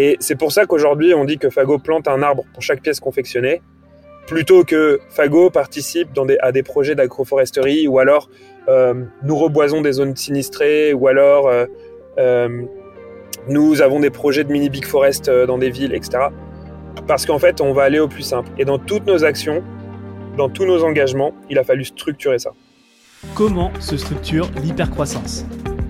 Et c'est pour ça qu'aujourd'hui, on dit que Fago plante un arbre pour chaque pièce confectionnée, plutôt que Fago participe à des projets d'agroforesterie, ou alors euh, nous reboisons des zones sinistrées, ou alors euh, euh, nous avons des projets de mini big forest dans des villes, etc. Parce qu'en fait, on va aller au plus simple. Et dans toutes nos actions, dans tous nos engagements, il a fallu structurer ça. Comment se structure l'hypercroissance?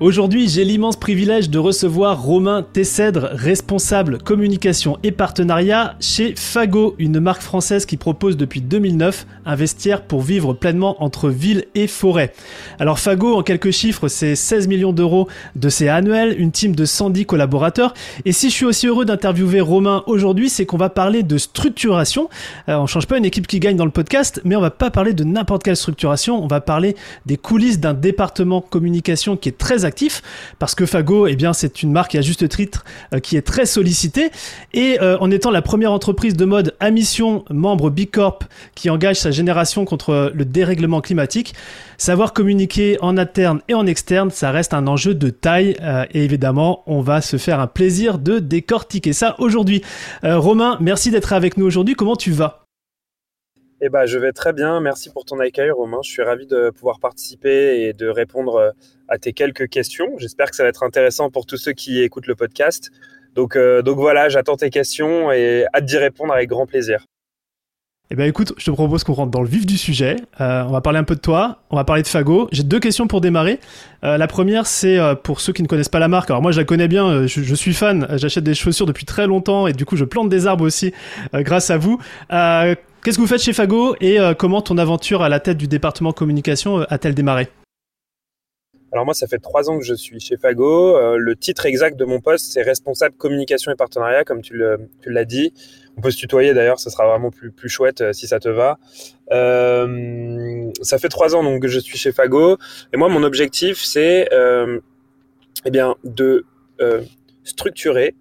Aujourd'hui, j'ai l'immense privilège de recevoir Romain Tessèdre, responsable communication et partenariat chez Fago, une marque française qui propose depuis 2009 un vestiaire pour vivre pleinement entre ville et forêt. Alors Fago, en quelques chiffres, c'est 16 millions d'euros de CA annuel, une team de 110 collaborateurs. Et si je suis aussi heureux d'interviewer Romain aujourd'hui, c'est qu'on va parler de structuration. Euh, on change pas une équipe qui gagne dans le podcast, mais on va pas parler de n'importe quelle structuration. On va parler des coulisses d'un département communication qui est très parce que Fago, eh bien, c'est une marque à juste titre euh, qui est très sollicitée et euh, en étant la première entreprise de mode à mission membre B Corp qui engage sa génération contre le dérèglement climatique, savoir communiquer en interne et en externe, ça reste un enjeu de taille euh, et évidemment, on va se faire un plaisir de décortiquer ça aujourd'hui. Romain, merci d'être avec nous aujourd'hui. Comment tu vas? Eh ben, je vais très bien. Merci pour ton accueil, Romain. Je suis ravi de pouvoir participer et de répondre euh, à tes quelques questions. J'espère que ça va être intéressant pour tous ceux qui écoutent le podcast. Donc, euh, donc voilà, j'attends tes questions et hâte d'y répondre avec grand plaisir. Eh bien écoute, je te propose qu'on rentre dans le vif du sujet. Euh, on va parler un peu de toi, on va parler de Fago. J'ai deux questions pour démarrer. La première, c'est pour ceux qui ne connaissent pas la marque. Alors moi, je la connais bien, je, suis fan, j'achète des chaussures depuis très longtemps et du coup, je plante des arbres aussi grâce à vous. Qu'est-ce que vous faites chez Fago et euh, comment ton aventure à la tête du département communication euh, a-t-elle démarré? Alors moi, ça fait trois ans que je suis chez Fago. Euh, le titre exact de mon poste, c'est responsable communication et partenariat, comme tu l'as dit. On peut se tutoyer d'ailleurs, ce sera vraiment plus, plus chouette si ça te va. Ça fait trois ans donc que je suis chez Fago. Et moi, mon objectif, c'est eh bien, de structurer,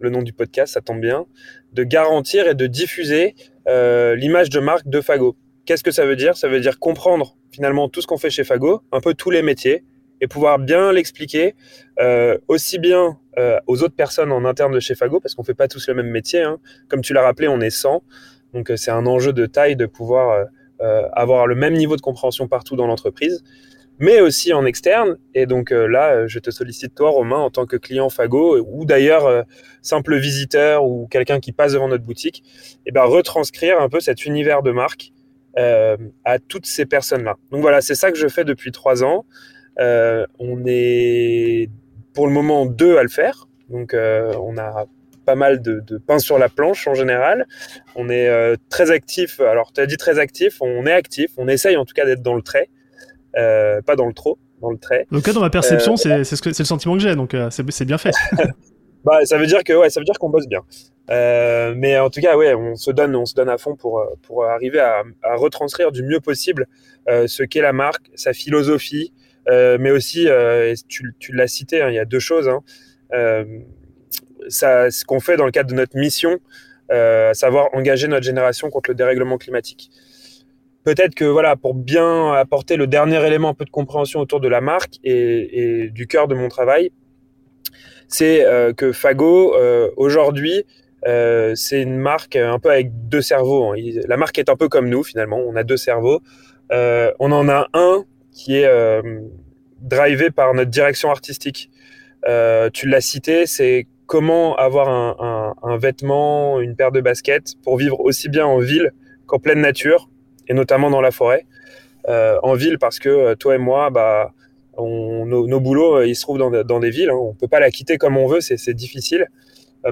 le nom du podcast, ça tombe bien, de garantir et de diffuser euh, l'image de marque de Fago. Qu'est-ce que ça veut dire? Ça veut dire comprendre finalement tout ce qu'on fait chez Fago, un peu tous les métiers, et pouvoir bien l'expliquer euh, aussi bien euh, aux autres personnes en interne de chez Fago, parce qu'on fait pas tous le même métier. hein. Comme tu l'as rappelé, on est 100, donc c'est un enjeu de taille de pouvoir avoir le même niveau de compréhension partout dans l'entreprise, mais aussi en externe. Et donc euh, là, euh, je te sollicite toi, Romain, en tant que client Fago, ou d'ailleurs euh, simple visiteur ou quelqu'un qui passe devant notre boutique, et ben retranscrire un peu cet univers de marque euh, à toutes ces personnes-là. Donc voilà, c'est ça que je fais depuis trois ans. Euh, on est pour le moment deux à le faire. Donc euh, on a pas mal de, de pain sur la planche en général. On est euh, très actif. Alors tu as dit très actif, on est actif. On essaye en tout cas d'être dans le trait, euh, pas dans le trop, dans le trait. Tout cas, dans ma perception, c'est c'est ce le sentiment que j'ai, donc euh, c'est bien fait. Bah, ça veut dire que ouais, ça veut dire qu'on bosse bien. Euh, mais en tout cas, ouais, on se donne, on se donne à fond pour euh, pour arriver à, à retranscrire du mieux possible euh, ce qu'est la marque, sa philosophie, euh, mais aussi, euh, et tu, tu l'as cité, hein, il y a deux choses. Hein, euh, ça, ce qu'on fait dans le cadre de notre mission, euh, à savoir engager notre génération contre le dérèglement climatique. Peut-être que voilà, pour bien apporter le dernier élément un peu de compréhension autour de la marque et, du cœur de mon travail, c'est euh, que Fago euh, aujourd'hui euh, c'est une marque un peu avec deux cerveaux. hein. La marque est un peu comme nous finalement. On a deux cerveaux. On en a un qui est drivé par notre direction artistique. Tu l'as cité, c'est comment avoir un vêtement, une paire de baskets pour vivre aussi bien en ville qu'en pleine nature et notamment dans la forêt. Euh, en ville parce que euh, toi et moi, bah, on- nos, nos boulots, euh, ils se trouvent dans, dans des villes. Hein. On peut pas la quitter comme on veut, c'est difficile.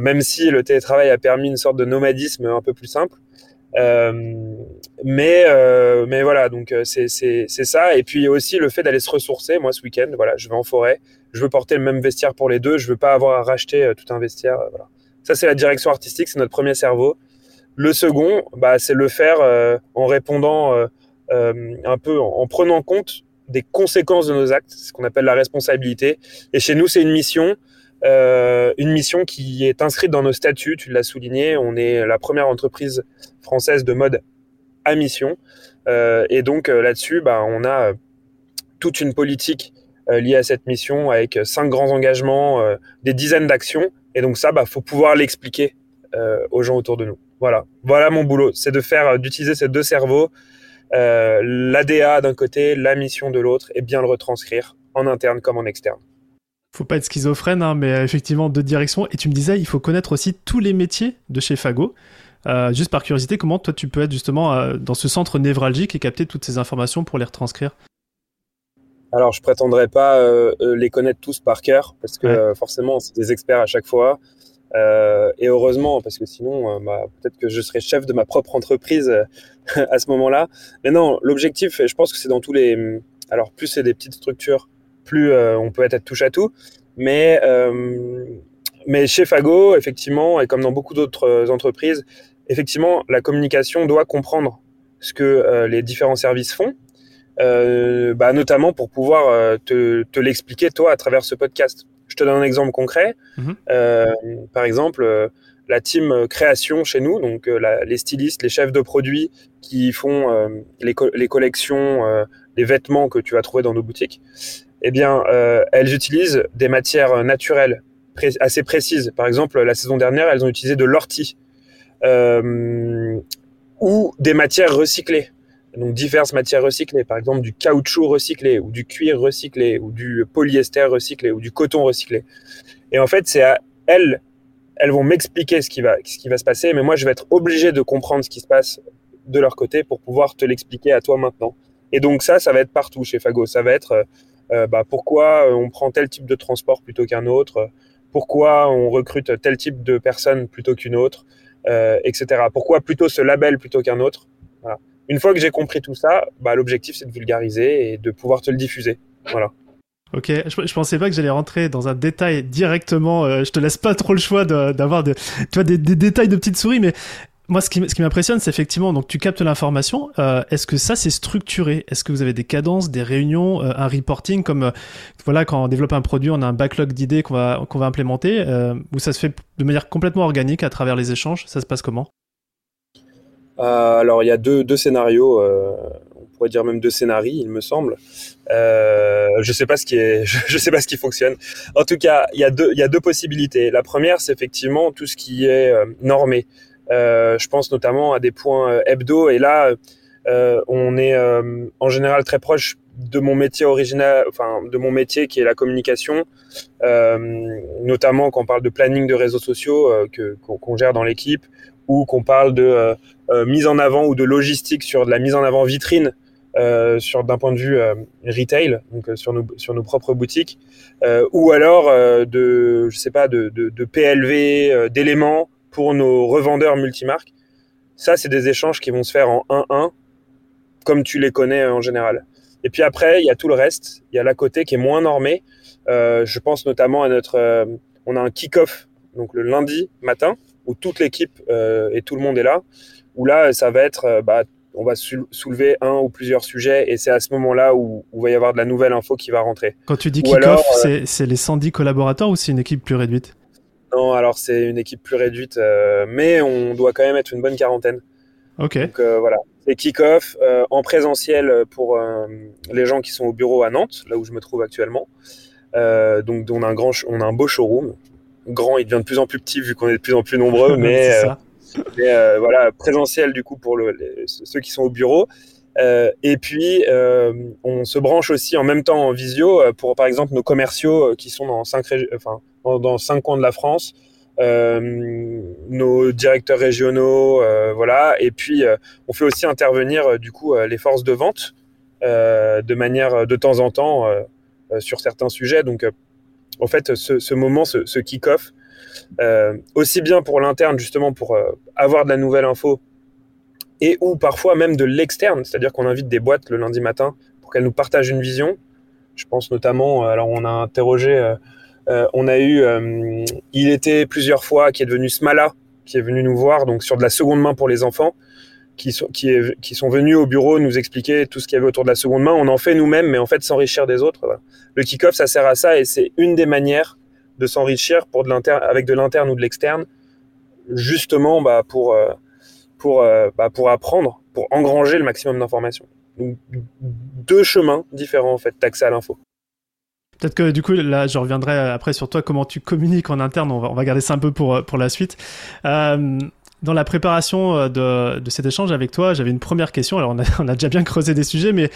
Même si le télétravail a permis une sorte de nomadisme un peu plus simple. Mais, mais voilà, donc c'est ça. Et puis aussi le fait d'aller se ressourcer. Moi, ce week-end, voilà, je vais en forêt. Je veux porter le même vestiaire pour les deux. Je veux pas avoir à racheter tout un vestiaire. voilà. Ça, c'est la direction artistique, c'est notre premier cerveau. Le second, bah, c'est le faire euh, en répondant euh, euh, un peu, en, en prenant compte des conséquences de nos actes, ce qu'on appelle la responsabilité. Et chez nous, c'est une mission, euh, une mission qui est inscrite dans nos statuts. Tu l'as souligné, on est la première entreprise française de mode à mission. Euh, et donc euh, là-dessus, bah, on a toute une politique liée à cette mission avec cinq grands engagements, des dizaines d'actions. Et donc ça, bah, faut pouvoir l'expliquer aux gens autour de nous. Voilà, voilà mon boulot, c'est de faire, d'utiliser ces deux cerveaux euh, l'ADA d'un côté, la mission de l'autre, et bien le retranscrire en interne comme en externe. Faut pas être schizophrène, hein, mais effectivement deux directions. Et tu me disais, il faut connaître aussi tous les métiers de chez Fago. Euh, juste par curiosité, comment toi tu peux être justement euh, dans ce centre névralgique et capter toutes ces informations pour les retranscrire? Alors je prétendrai pas les connaître tous par cœur parce que forcément c'est des experts à chaque fois. Euh, et heureusement, parce que sinon, euh, bah, peut-être que je serais chef de ma propre entreprise euh, à ce moment-là. Mais non, l'objectif, je pense que c'est dans tous les. Alors, plus c'est des petites structures, plus on peut être touche à tout. Mais, mais chez Fago, effectivement, et comme dans beaucoup d'autres entreprises, effectivement, la communication doit comprendre ce que les différents services font. bah, notamment pour pouvoir te l'expliquer toi à travers ce podcast. Je te donne un exemple concret. Mhm. Euh, par exemple, euh, la team création chez nous, donc euh, les stylistes, les chefs de produits qui font les, les, collections, les vêtements que tu vas trouver dans nos boutiques, eh bien, elles utilisent des matières naturelles assez précises. Par exemple, la saison dernière, elles ont utilisé de l'ortie ou des matières recyclées donc diverses matières recyclées, par exemple du caoutchouc recyclé ou du cuir recyclé ou du polyester recyclé ou du coton recyclé. Et en fait, c'est à elles, elles vont m'expliquer ce qui va, se passer, mais moi, je vais être obligé de comprendre ce qui se passe de leur côté pour pouvoir te l'expliquer à toi maintenant. Et donc ça, ça va être partout chez Fago. Ça va être euh, euh, bah, pourquoi on prend tel type de transport plutôt qu'un autre, pourquoi on recrute tel type de personne plutôt qu'une autre, euh, etc. Pourquoi plutôt ce label plutôt qu'un autre. Voilà. Une fois que j'ai compris tout ça, bah, l'objectif c'est de vulgariser et de pouvoir te le diffuser. Voilà. Ok, je, je, pensais pas que j'allais rentrer dans un détail directement. Euh, je te laisse pas trop le choix d'avoir des, détails de petites souris, mais moi, ce qui, m'impressionne, c'est effectivement, donc tu captes l'information. Euh, est-ce que ça, c'est structuré? Est-ce que vous avez des cadences, des réunions, euh, un reporting comme, voilà, quand on développe un produit, on a un backlog d'idées qu'on va, implémenter, ou ça se fait de manière complètement organique à travers les échanges Ça se passe comment? Alors il y a deux, deux scénarios, euh, on pourrait dire même deux scénarios, il me semble. Euh, je sais pas ce qui est, je, sais pas ce qui fonctionne. En tout cas, il y a deux, il y a deux possibilités. La première, c'est effectivement tout ce qui est euh, normé. Euh, je pense notamment à des points hebdo, et là, on est en général très proche de mon métier original, enfin de mon métier qui est la communication, notamment quand on parle de planning de réseaux sociaux qu'on gère dans l'équipe, ou qu'on parle de euh, euh, mise en avant ou de logistique sur de la mise en avant vitrine euh, sur d'un point de vue retail, donc sur nos sur nos propres boutiques, ou alors de je sais pas de, de, de PLV d'éléments pour nos revendeurs multimarques. Ça, c'est des échanges qui vont se faire en 1-1, comme tu les connais en général. Et puis après, il y a tout le reste. Il y a la côté qui est moins normé. je pense notamment à notre, on a un kick-off donc le lundi matin où toute l'équipe euh, et tout le monde est là, où là, ça va être, euh, bah, on va soulever un ou plusieurs sujets et c'est à ce moment-là où, il va y avoir de la nouvelle info qui va rentrer. Quand tu dis kick-off, euh, c'est les 110 collaborateurs ou c'est une équipe plus réduite? Non, alors c'est une équipe plus réduite, mais on doit quand même être une bonne quarantaine. Ok. Donc voilà, c'est kick-off en présentiel pour les gens qui sont au bureau à Nantes, là où je me trouve actuellement. donc on a un grand, on a un beau showroom grand, il devient de plus en plus petit vu qu'on est de plus en plus nombreux, mais, euh, euh, voilà, présentiel du coup pour le, ceux qui sont au bureau. Euh, et puis, on se branche aussi en même temps en visio pour, par exemple, nos commerciaux qui sont dans cinq, enfin, dans cinq coins de la France, nos directeurs régionaux, voilà. Et puis, on fait aussi intervenir du coup les forces de vente de manière de temps en temps sur certains sujets. Donc, en fait, ce, moment, ce, kick-off, euh, aussi bien pour l'interne, justement, pour euh, avoir de la nouvelle info, et ou parfois même de l'externe, c'est-à-dire qu'on invite des boîtes le lundi matin pour qu'elles nous partagent une vision. Je pense notamment, euh, alors on a interrogé, on a eu, il était plusieurs fois, qui est devenu Smala, qui est venu nous voir, donc sur de la seconde main pour les enfants. Qui sont, qui, sont venus au bureau nous expliquer tout ce qu'il y avait autour de la seconde main. On en fait nous-mêmes, mais en fait s'enrichir des autres. Le kick-off, ça sert à ça et c'est une des manières de s'enrichir pour de avec de l'interne ou de l'externe, justement bah, pour, euh, pour, euh, bah, pour apprendre, pour engranger le maximum d'informations. deux chemins différents en fait d'accès à l'info. Peut-être que du coup, là, je reviendrai après sur toi, comment tu communiques en interne. On va, on va garder ça un peu pour, pour la suite. Euh, dans la préparation euh, de, de, cet échange avec toi, j'avais une première question. Alors, on a, on a, déjà bien creusé des sujets, mais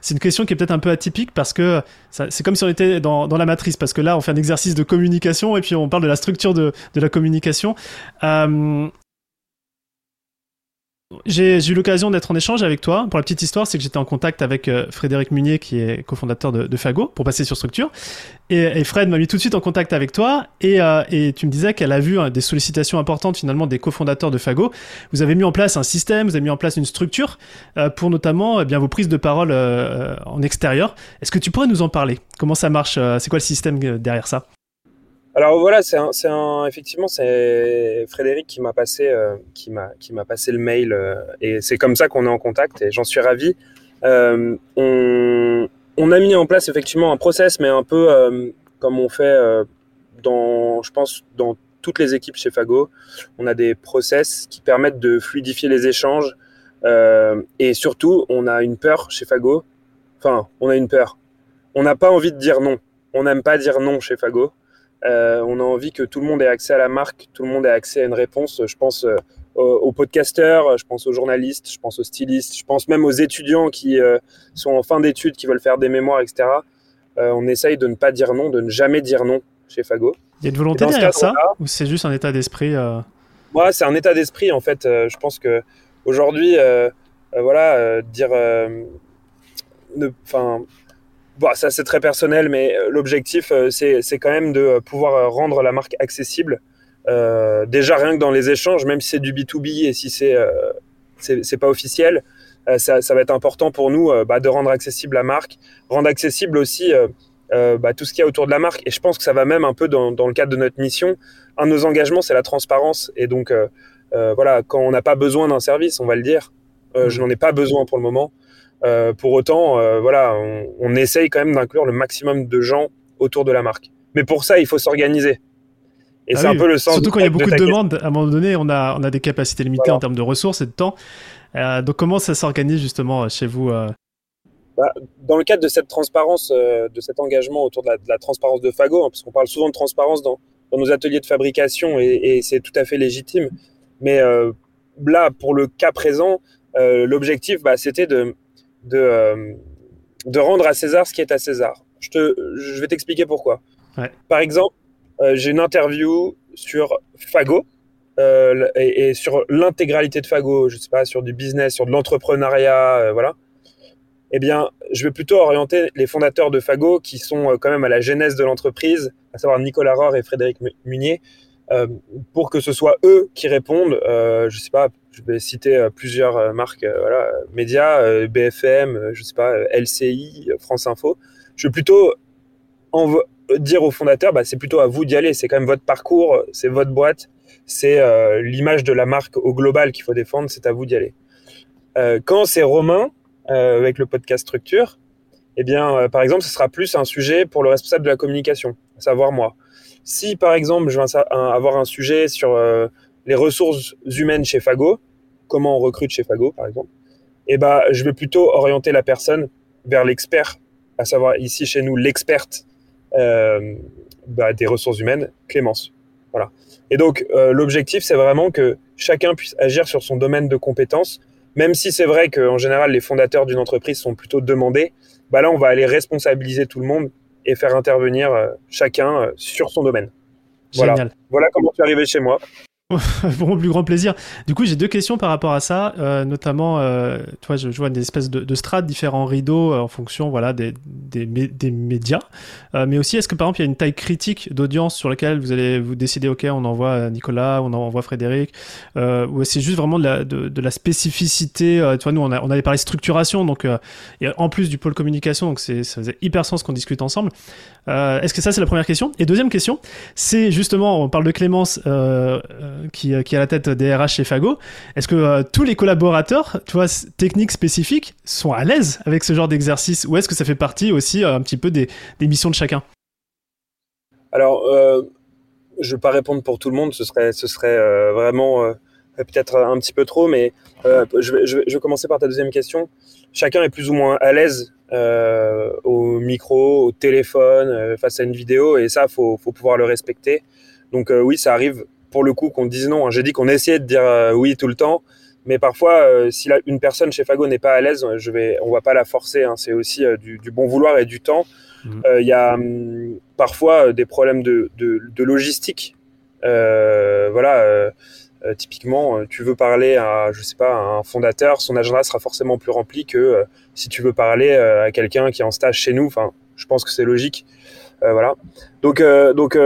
c'est une question qui est peut-être un peu atypique parce que c'est comme si on était dans, dans, la matrice. Parce que là, on fait un exercice de communication et puis on parle de la structure de, de la communication. Euh, j'ai eu l'occasion d'être en échange avec toi. Pour la petite histoire, c'est que j'étais en contact avec euh, Frédéric Munier, qui est cofondateur de, Fago, pour passer sur Structure. Et, Fred m'a mis tout de suite en contact avec toi. Et, euh, tu me disais qu'elle a vu hein, des sollicitations importantes finalement des cofondateurs de Fago. Vous avez mis en place un système, vous avez mis en place une structure euh, pour notamment eh bien vos prises de parole en extérieur. Est-ce que tu pourrais nous en parler? Comment ça marche? C'est quoi le système derrière ça? Alors voilà, c'est un, effectivement, c'est Frédéric qui m'a passé, euh, qui m'a, qui m'a passé le mail euh, et c'est comme ça qu'on est en contact et j'en suis ravi. Euh, on, on, a mis en place effectivement un process, mais un peu comme on fait dans, je pense, dans toutes les équipes chez Fago. On a des process qui permettent de fluidifier les échanges et surtout, on a une peur chez Fago. Enfin, on a une peur. On n'a pas envie de dire non. On n'aime pas dire non chez Fago. Euh, on a envie que tout le monde ait accès à la marque, tout le monde ait accès à une réponse. Je pense euh, aux, podcasteurs, je pense aux journalistes, je pense aux stylistes, je pense même aux étudiants qui euh, sont en fin d'études, qui veulent faire des mémoires, etc. on essaye de ne pas dire non, de ne jamais dire non chez Fago. Il y a une volonté derrière ça ou c'est juste un état d'esprit Ouais, c'est un état d'esprit en fait. je pense que aujourd'hui, voilà, dire, enfin Bon, ça c'est très personnel, mais euh, l'objectif euh, c'est quand même de euh, pouvoir rendre la marque accessible. Euh, déjà rien que dans les échanges, même si c'est du B2B et si c'est c'est pas officiel, ça, ça, va être important pour nous bah, de rendre accessible la marque, rendre accessible aussi bah, tout ce qu'il y a autour de la marque. Et je pense que ça va même un peu dans, dans le cadre de notre mission. Un de nos engagements, c'est la transparence. Et donc voilà, quand on n'a pas besoin d'un service, on va le dire. Je n'en ai pas besoin pour le moment. Euh, pour autant, euh, voilà, on, essaye quand même d'inclure le maximum de gens autour de la marque. Mais pour ça, il faut s'organiser. Et ah c'est un peu le sens. Surtout quand il y a beaucoup de, demandes, à un moment donné, on a, on a des capacités limitées en termes de ressources et de temps. Euh, donc comment ça s'organise justement chez vous bah, Dans le cadre de cette transparence, de cet engagement autour de la, transparence de Fago, hein, parce qu'on parle souvent de transparence dans, dans, nos ateliers de fabrication et, et c'est tout à fait légitime. Mais là, pour le cas présent, l'objectif, bah, c'était de, de, euh, de rendre à César ce qui est à César. Je, te, je vais t'expliquer pourquoi. Par exemple, euh, j'ai une interview sur Fago euh, et, sur l'intégralité de Fago, je sais pas, sur du business, sur de l'entrepreneuriat, voilà. Eh bien, je vais plutôt orienter les fondateurs de Fago qui sont quand même à la genèse de l'entreprise, à savoir Nicolas Rohr et Frédéric Munier, pour que ce soit eux qui répondent, je sais pas, je vais citer euh, plusieurs euh, marques, euh, voilà, médias, BFM, je sais pas, LCI, France Info. Je vais plutôt dire aux fondateurs, bah, c'est plutôt à vous d'y aller. C'est quand même votre parcours, c'est votre boîte, c'est l'image de la marque au global qu'il faut défendre. C'est à vous d'y aller. quand c'est Romain avec le podcast Structure, eh bien, par exemple, ce sera plus un sujet pour le responsable de la communication, à savoir moi. Si, par exemple, je vais avoir un sujet sur les ressources humaines chez Fago, comment on recrute chez Fago, par exemple, eh ben, je vais plutôt orienter la personne vers l'expert, à savoir ici chez nous l'experte euh, bah, des ressources humaines, Clémence. Voilà. Et donc, euh, l'objectif, c'est vraiment que chacun puisse agir sur son domaine de compétences, même si c'est vrai qu'en général, les fondateurs d'une entreprise sont plutôt demandés, bah là, on va aller responsabiliser tout le monde et faire intervenir euh, chacun sur son domaine. Voilà. voilà comment tu es arrivé chez moi. pour mon plus grand plaisir. Du coup, j'ai deux questions par rapport à ça, euh, notamment, euh, toi, je, vois des espèces de, de strates, différents rideaux euh, en fonction, voilà, des, des, médias. Mais aussi, est-ce que par exemple, il y a une taille critique d'audience sur laquelle vous allez vous décider, ok, on envoie Nicolas, on envoie Frédéric, ou c'est juste vraiment de la, de, la spécificité. tu vois, nous, on, avait parlé structuration, donc en plus du pôle communication, donc ça faisait hyper sens qu'on discute ensemble. est-ce que ça, c'est la première question? Et deuxième question, c'est justement, on parle de Clémence. Euh, qui, qui est à la tête des RH chez Fago. Est-ce que tous les collaborateurs, tu vois, techniques spécifiques, sont à l'aise avec ce genre d'exercice? Ou est-ce que ça fait partie aussi un petit peu des, missions de chacun? Alors, je ne vais pas répondre pour tout le monde, ce serait, vraiment peut-être un petit peu trop, mais je vais, commencer par ta deuxième question. Chacun est plus ou moins à l'aise euh, au micro, au téléphone, euh, face à une vidéo, et ça, faut, faut pouvoir le respecter. Donc euh, oui, ça arrive pour le coup qu'on dise non. J'ai dit qu'on essayait de dire oui tout le temps, mais parfois, si une personne chez Fago n'est pas à l'aise, je vais, on va pas la forcer. Hein. C'est aussi du, du, bon vouloir et du temps. Mmh. Il y a hum, parfois des problèmes de, de, de logistique. voilà euh, typiquement, euh, tu veux parler à, je sais pas, un fondateur, son agenda sera forcément plus rempli que euh, si tu veux parler à quelqu'un qui est en stage chez nous. Enfin, je pense que c'est logique. Voilà. Donc, donc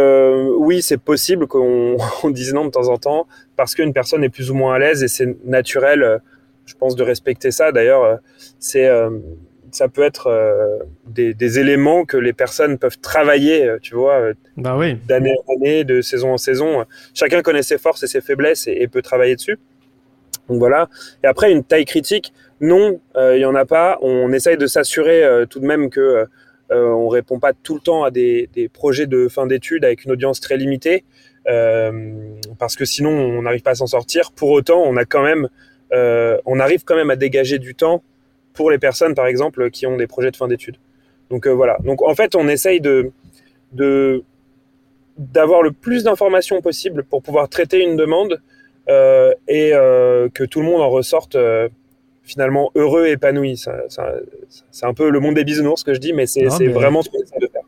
oui, c'est possible qu'on dise non de temps en temps parce qu'une personne est plus ou moins à l'aise et c'est naturel, je pense, de respecter ça. D'ailleurs, c'est ça peut être euh, des, éléments que les personnes peuvent travailler, euh, tu vois, euh, bah oui. d'année en année, de saison en saison. Chacun connaît ses forces et ses faiblesses et, peut travailler dessus. Donc voilà. Et après, une taille critique, non, il y en a pas. On essaye de s'assurer tout de même que on répond pas tout le temps à des, projets de fin d'études avec une audience très limitée, parce que sinon on n'arrive pas à s'en sortir. Pour autant, on a quand même, on arrive quand même à dégager du temps pour les personnes, par exemple, qui ont des projets de fin d'études. Donc euh, voilà. Donc en fait, on essaye de, d'avoir le plus d'informations possible pour pouvoir traiter une demande euh, et euh, que tout le monde en ressorte finalement heureux et épanoui. c'est un peu le monde des bisounours que je dis, mais c'est vraiment ce qu'on essaie de faire.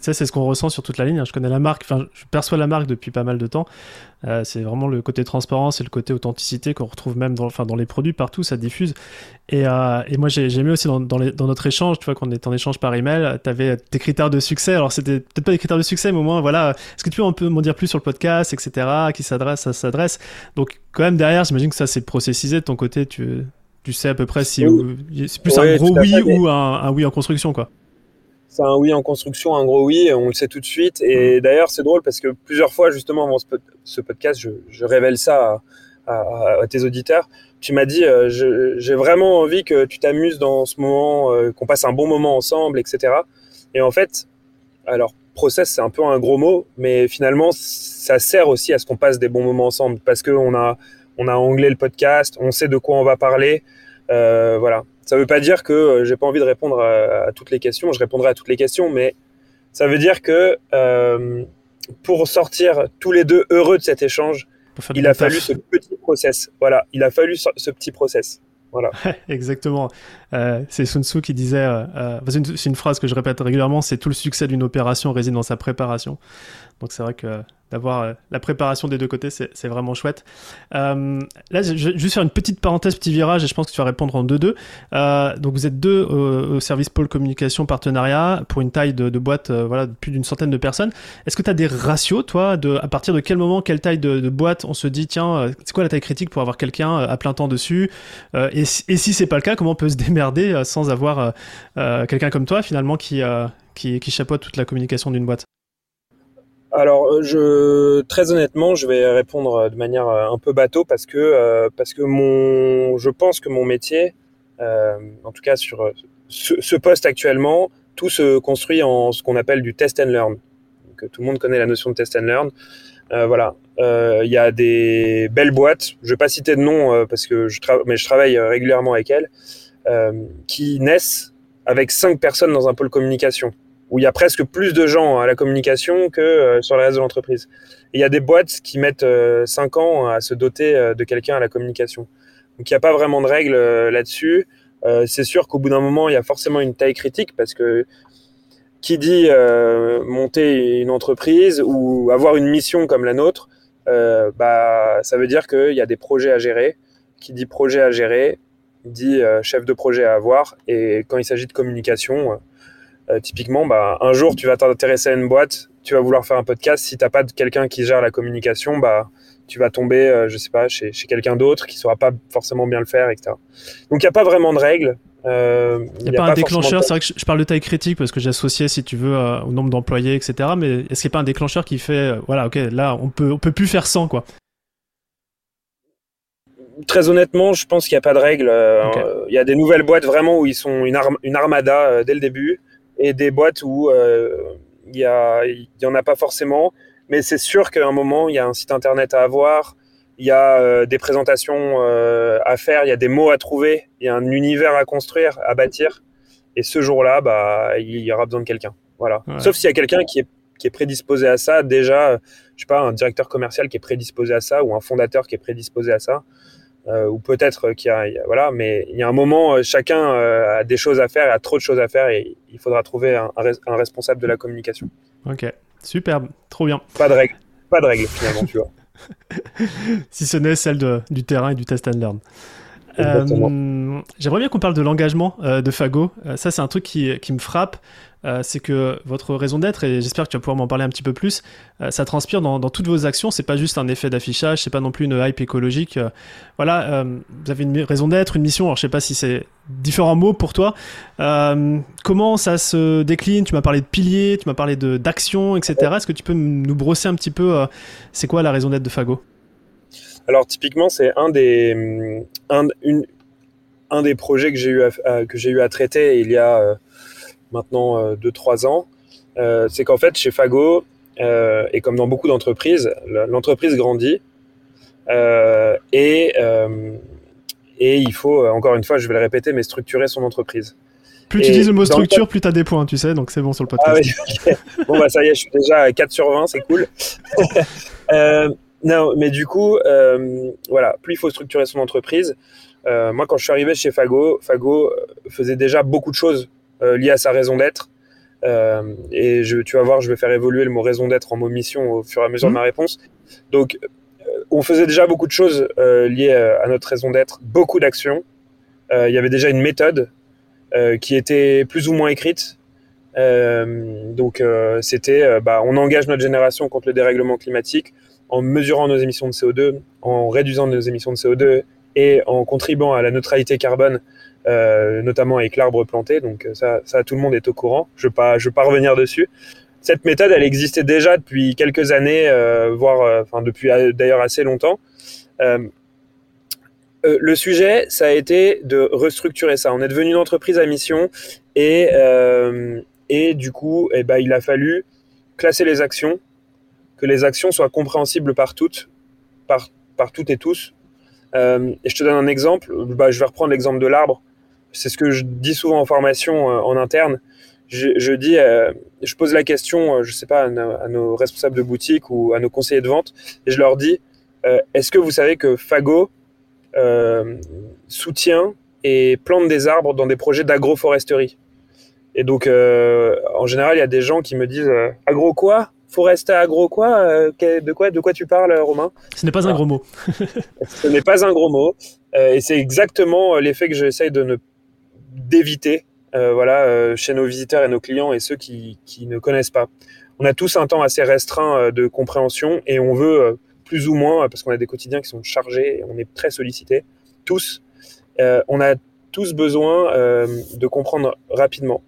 Ça, c'est ce qu'on ressent sur toute la ligne. Hein. Je connais la marque, enfin, je perçois la marque depuis pas mal de temps. Euh, c'est vraiment le côté transparence et le côté authenticité qu'on retrouve même dans, enfin, dans les produits partout, ça diffuse. Et, euh, et moi, j'ai aimé aussi dans, dans, dans, notre échange, tu vois, quand on est en échange par email, tu avais tes critères de succès. Alors, c'était peut-être pas des critères de succès, mais au moins, voilà, est-ce que tu peux un peu m'en dire plus sur le podcast, etc., à qui s'adresse, ça s'adresse. Donc, quand même, derrière, j'imagine que ça, c'est processisé de ton côté. Tu, tu sais à peu près si c'est plus un gros oui ou un, un oui en construction, quoi c'est un oui en construction, un gros oui, on le sait tout de suite. Et mm. d'ailleurs, c'est drôle parce que plusieurs fois, justement, avant ce, podcast, je, révèle ça à, tes auditeurs. Tu m'as dit, euh, j'ai vraiment envie que tu t'amuses dans ce moment, euh, qu'on passe un bon moment ensemble, etc. Et en fait, alors, process, c'est un peu un gros mot, mais finalement, ça sert aussi à ce qu'on passe des bons moments ensemble parce qu'on a, on a anglais le podcast, on sait de quoi on va parler. Euh, voilà. Ça ne veut pas dire que euh, j'ai pas envie de répondre à, toutes les questions. Je répondrai à toutes les questions, mais ça veut dire que euh, pour sortir tous les deux heureux de cet échange, il a fallu ce petit process. Voilà, il a fallu ce petit process. Voilà. Exactement. Euh, c'est Sun Tzu qui disait, euh, euh, c'est une, phrase que je répète régulièrement, c'est tout le succès d'une opération réside dans sa préparation. Donc c'est vrai que d'avoir la préparation des deux côtés, c'est vraiment chouette. là, je vais juste faire une petite parenthèse, petit virage, et je pense que tu vas répondre en deux-deux. donc vous êtes deux au service pôle communication partenariat pour une taille de, boîte, voilà, plus d'une centaine de personnes. Est-ce que tu as des ratios, toi, de à partir de quel moment, quelle taille de, boîte on se dit, tiens, c'est quoi la taille critique pour avoir quelqu'un à plein temps dessus et, et, si c'est pas le cas, comment on peut se démerder euh, sans avoir euh, euh, quelqu'un comme toi finalement qui, qui, qui chapeaute toute la communication d'une boîte alors, je, très honnêtement, je vais répondre de manière un peu bateau parce que, parce que mon, je pense que mon métier, en tout cas sur ce, poste actuellement, tout se construit en ce qu'on appelle du test and learn. Donc, tout le monde connaît la notion de test and learn. voilà, il y a des belles boîtes. Je vais pas citer de nom parce que mais je travaille régulièrement avec elles. Euh, qui naissent avec cinq personnes dans un pôle communication, où il y a presque plus de gens à la communication que euh, sur le reste de l'entreprise. il y a des boîtes qui mettent euh, cinq ans à se doter de quelqu'un à la communication. Donc il n'y a pas vraiment de règles là-dessus. c'est sûr qu'au bout d'un moment, il y a forcément une taille critique parce que qui dit monter une entreprise ou avoir une mission comme la nôtre, bah, ça veut dire qu'il y a des projets à gérer. Qui dit projet à gérer, dit euh, chef de projet à avoir. Et quand il s'agit de communication, euh, euh, typiquement, bah, un jour, tu vas t'intéresser à une boîte, tu vas vouloir faire un podcast. Si tu n'as pas quelqu'un qui gère la communication, bah, tu vas tomber, je sais pas, chez, chez quelqu'un d'autre qui ne saura pas forcément bien le faire, etc. Donc, il n'y a pas vraiment de règles. Il n'y a, pas, un déclencheur, c'est vrai que je, parle de taille critique parce que j'associais, si tu veux, au nombre d'employés, etc. Mais est-ce qu'il n'y a pas un déclencheur qui fait, voilà, ok, là, on peut, on peut plus faire sans, quoi très honnêtement, je pense qu'il n'y a pas de règle. Il y a des nouvelles boîtes vraiment où ils sont une, une armada dès le début et des boîtes où il n'y en a pas forcément. Mais c'est sûr qu'à un moment, il y a un site internet à avoir, il y a euh, des présentations euh, à faire, il y a des mots à trouver, il y a un univers à construire, à bâtir. Et ce jour-là, bah, il y aura besoin de quelqu'un. Voilà. Sauf s'il y a quelqu'un qui est, qui est prédisposé à ça, déjà, je sais pas, un directeur commercial qui est prédisposé à ça, ou un fondateur qui est prédisposé à ça. Euh, ou peut-être qu'il y, a, voilà, mais il y a un moment, chacun a des choses à faire, a trop de choses à faire, et il faudra trouver un, un responsable de la communication. Ok, superbe, trop bien. Pas de règle, pas de règle finalement, tu vois. si ce n'est celle de, du terrain et du test and learn. Euh, j'aimerais bien qu'on parle de l'engagement euh, de Fago. Euh, ça, c'est un truc qui, qui me frappe. c'est que votre raison d'être, et j'espère que tu vas pouvoir m'en parler un petit peu plus, ça transpire dans, dans, toutes vos actions. C'est pas juste un effet d'affichage, c'est pas non plus une hype écologique. voilà, vous avez une raison d'être, une mission. Alors, je sais pas si c'est différents mots pour toi. comment ça se décline? Tu m'as parlé de piliers, tu m'as parlé d'action, etc. Est-ce que tu peux nous brosser un petit peu C'est quoi la raison d'être de Fago? Alors typiquement, c'est un des, un, un des projets que j'ai eu, à, que j'ai eu à traiter il y a euh, maintenant 2-3 euh, ans. Euh, c'est qu'en fait, chez Fago, et comme dans beaucoup d'entreprises, l'entreprise grandit et, et il faut, encore une fois, je vais le répéter, mais structurer son entreprise. Plus tu dis le mot structure, plus tu as des points, tu sais, donc c'est bon sur le podcast. Ah oui, Bon, bah ça y est, je suis déjà à 4 sur 20, c'est cool. Non, mais du coup, euh, voilà, plus il faut structurer son entreprise. Euh, moi, quand je suis arrivé chez Fago, Fago euh, faisait déjà beaucoup de choses liées à sa raison d'être. et je, tu vas voir, je vais faire évoluer le mot raison d'être en mot mission au fur et à mesure de mmh. ma réponse. Donc, on faisait déjà beaucoup de choses liées à notre raison d'être, beaucoup d'actions. Il y avait déjà une méthode qui était plus ou moins écrite. donc, c'était, bah, on engage notre génération contre le dérèglement climatique en mesurant nos émissions de CO2, en réduisant nos émissions de CO2 et en contribuant à la neutralité carbone, euh, notamment avec l'arbre planté. Donc ça, ça, tout le monde est au courant. Je ne vais, pas, revenir dessus. Cette méthode, elle existait déjà depuis quelques années, euh, voire euh, enfin, depuis d'ailleurs assez longtemps. le sujet, ça a été de restructurer ça. On est devenu une entreprise à mission et, et du coup, eh ben, il a fallu classer les actions que les actions soient compréhensibles par toutes, par, toutes et tous. Euh, et je te donne un exemple. Bah, je vais reprendre l'exemple de l'arbre. C'est ce que je dis souvent en formation euh, en interne. Je, dis, euh, je pose la question, je sais pas, à nos, responsables de boutique ou à nos conseillers de vente, et je leur dis, est-ce que vous savez que Fago soutient et plante des arbres dans des projets d'agroforesterie? Et donc, en général, il y a des gens qui me disent, agro quoi? Rester agro quoi euh, De quoi de quoi tu parles, Romain? Ce n'est pas un gros mot. Ce n'est pas un gros mot. Euh, et c'est exactement l'effet que j'essaye de ne d'éviter euh, voilà, chez nos visiteurs et nos clients et ceux qui, qui, ne connaissent pas. On a tous un temps assez restreint de compréhension et on veut plus ou moins, parce qu'on a des quotidiens qui sont chargés, et on est très sollicités, tous, on a tous besoin de comprendre rapidement.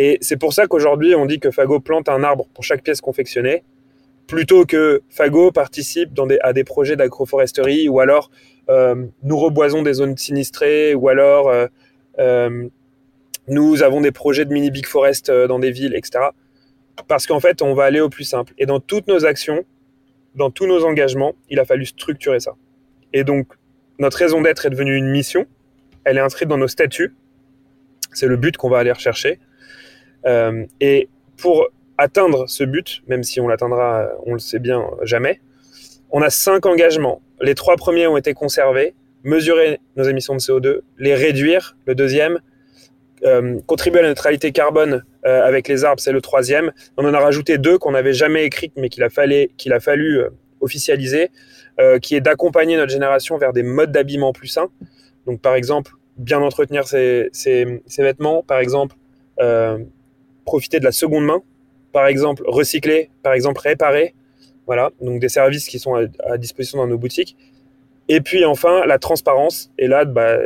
Et c'est pour ça qu'aujourd'hui, on dit que Fago plante un arbre pour chaque pièce confectionnée, plutôt que Fago participe à des projets d'agroforesterie, ou alors euh, nous reboisons des zones sinistrées, ou alors euh, euh, nous avons des projets de mini big forest dans des villes, etc. Parce qu'en fait, on va aller au plus simple. Et dans toutes nos actions, dans tous nos engagements, il a fallu structurer ça. Et donc, notre raison d'être est devenue une mission. Elle est inscrite dans nos statuts. C'est le but qu'on va aller rechercher. Euh, et pour atteindre ce but, même si on l'atteindra, on le sait bien, jamais, on a cinq engagements. Les trois premiers ont été conservés, mesurer nos émissions de CO2, les réduire, le deuxième, euh, contribuer à la neutralité carbone euh, avec les arbres, c'est le troisième. On en a rajouté deux qu'on n'avait jamais écrites, mais qu'il a, fallu officialiser, qui est d'accompagner notre génération vers des modes d'habillement plus sains. Donc, par exemple, bien entretenir ses, ses vêtements, par exemple, profiter de la seconde main, par exemple recycler, par exemple réparer, voilà, donc des services qui sont à, disposition dans nos boutiques. Et puis enfin la transparence. Et là, bah,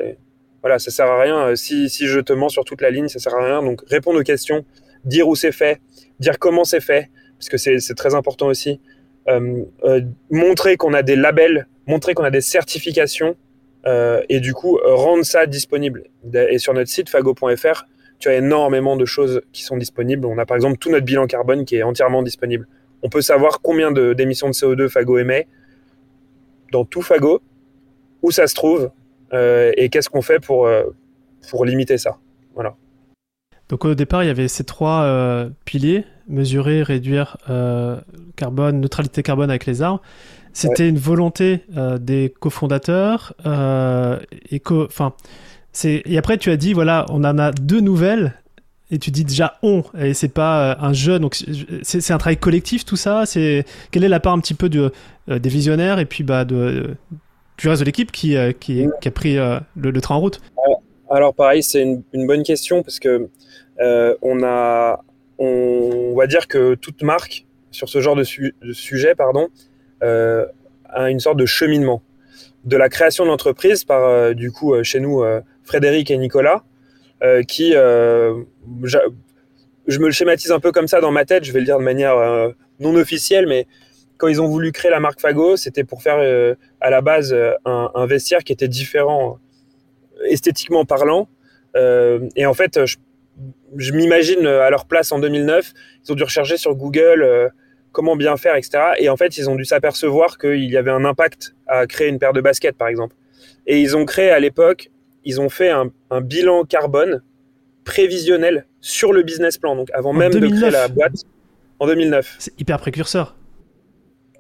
voilà, ça sert à rien. Si, si je te mens sur toute la ligne, ça sert à rien. Donc répondre aux questions, dire où c'est fait, dire comment c'est fait, parce que c'est très important aussi. Euh, euh, montrer qu'on a des labels, montrer qu'on a des certifications et du coup rendre ça disponible. Et sur notre site fago.fr, tu as énormément de choses qui sont disponibles. On a par exemple tout notre bilan carbone qui est entièrement disponible. On peut savoir combien d'émissions de, CO2 Fago émet dans tout Fago, où ça se trouve et qu'est-ce qu'on fait pour, pour limiter ça. Voilà. Donc au départ, il y avait ces trois euh, piliers mesurer, réduire euh, carbone, neutralité carbone avec les arbres. C'était une volonté euh, des cofondateurs. et, enfin, et après, tu as dit voilà, on en a deux nouvelles. Et tu dis déjà on, et c'est pas un jeu, donc c'est un travail collectif tout ça? C'est quelle est la part un petit peu de, des visionnaires et puis bah du reste de l'équipe qui, qui, a pris le, train en route? Alors pareil, c'est une, bonne question parce que euh, on a, on, va dire que toute marque sur ce genre de, sujet, pardon, euh, a une sorte de cheminement de la création de l'entreprise par euh, du coup chez nous Frédéric et Nicolas, qui je me le schématise un peu comme ça dans ma tête, je vais le dire de manière non officielle, mais quand ils ont voulu créer la marque Fago, c'était pour faire à la base un, vestiaire qui était différent esthétiquement parlant. Euh, et en fait, je, m'imagine à leur place en 2009, ils ont dû rechercher sur Google euh, comment bien faire, etc. Et en fait, ils ont dû s'apercevoir qu'il y avait un impact à créer une paire de baskets, par exemple. Et ils ont créé à l'époque, ils ont fait un, bilan carbone prévisionnel sur le business plan, donc avant même de créer la boîte, en 2009. C'est hyper précurseur.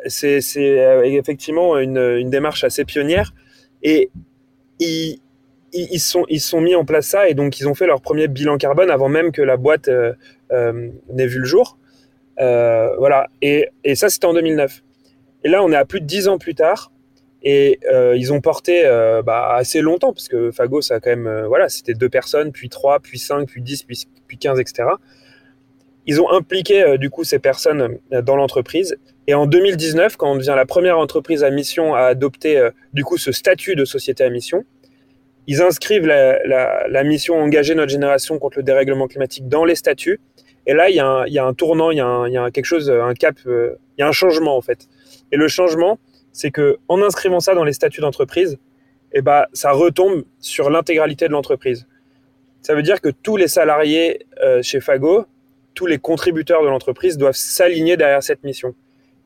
C'est euh, effectivement une, une, démarche assez pionnière. Et ils, ils, sont, ils sont mis en place ça et donc ils ont fait leur premier bilan carbone avant même que la boîte euh, euh, n'ait vu le jour. Euh, voilà. Et, et ça, c'était en 2009. Et là, on est à plus de 10 ans plus tard et ils ont porté bah, assez longtemps parce que Fago, ça quand même, voilà, c'était deux personnes, puis trois, puis cinq, puis 10, puis, 15, etc. Ils ont impliqué du coup ces personnes dans l'entreprise. Et en 2019, quand on devient la première entreprise à mission à adopter du coup ce statut de société à mission, ils inscrivent la, mission Engager notre génération contre le dérèglement climatique dans les statuts. Et là, il y, a un, tournant, y a, quelque chose, un cap, euh, il y a un changement en fait. Et le changement, c'est que en inscrivant ça dans les statuts d'entreprise, eh ben, ça retombe sur l'intégralité de l'entreprise. Ça veut dire que tous les salariés euh, chez Fago, tous les contributeurs de l'entreprise doivent s'aligner derrière cette mission.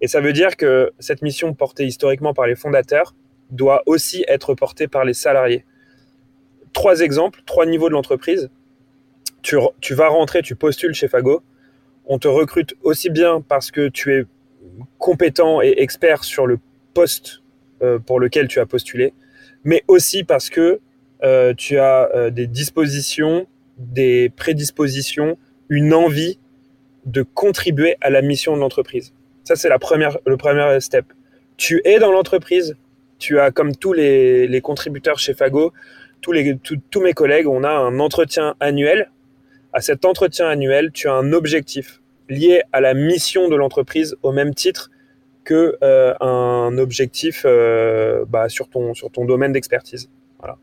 Et ça veut dire que cette mission portée historiquement par les fondateurs doit aussi être portée par les salariés trois exemples, trois niveaux de l'entreprise. Tu, vas rentrer, tu postules chez Fago. On te recrute aussi bien parce que tu es compétent et expert sur le poste euh, pour lequel tu as postulé, mais aussi parce que euh, tu as euh, des dispositions, des prédispositions, une envie de contribuer à la mission de l'entreprise. Ça, c'est la première, le premier step. Tu es dans l'entreprise, tu as, comme tous les, contributeurs chez Fago, tous, les, tous mes collègues, on a un entretien annuel. À cet entretien annuel, tu as un objectif lié à la mission de l'entreprise au même titre que euh, un objectif euh, bah, sur, ton, sur ton domaine d'expertise. Voilà.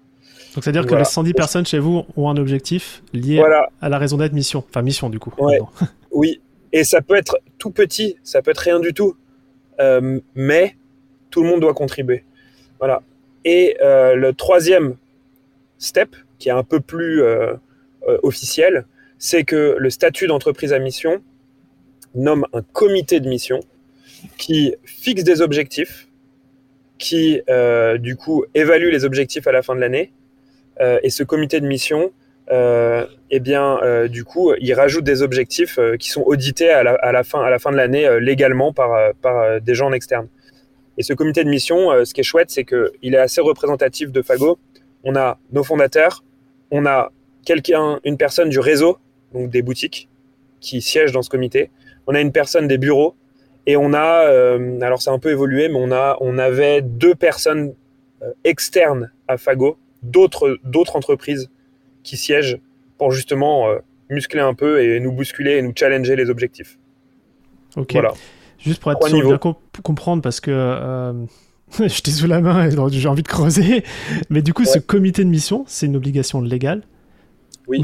Donc c'est-à-dire que les 110 personnes chez vous ont un objectif lié à la raison d'être mission. Enfin mission du coup. oui, et ça peut être tout petit, ça peut être rien du tout, euh, mais tout le monde doit contribuer. Voilà. Et le troisième step, qui est un peu plus officiel, c'est que le statut d'entreprise à mission nomme un comité de mission qui fixe des objectifs, qui euh, du coup évalue les objectifs à la fin de l'année. et ce comité de mission, eh bien, du coup, il rajoute des objectifs qui sont audités à la, fin, à la fin de l'année légalement par, par des gens en externe. Et ce comité de mission, ce qui est chouette, c'est qu'il est assez représentatif de Fago on a nos fondateurs, on a quelqu'un, une personne du réseau, donc des boutiques, qui siège dans ce comité. On a une personne des bureaux et on a, euh, alors c'est un peu évolué, mais on a, on avait deux personnes euh, externes à Fago, d'autres, entreprises qui siègent pour justement euh, muscler un peu et nous bousculer et nous challenger les objectifs. Ok. Voilà. Juste pour être sûr de bien comprendre, parce que je t'ai sous la main et j'ai envie de creuser. Mais du coup, ce comité de mission, c'est une obligation légale? Oui.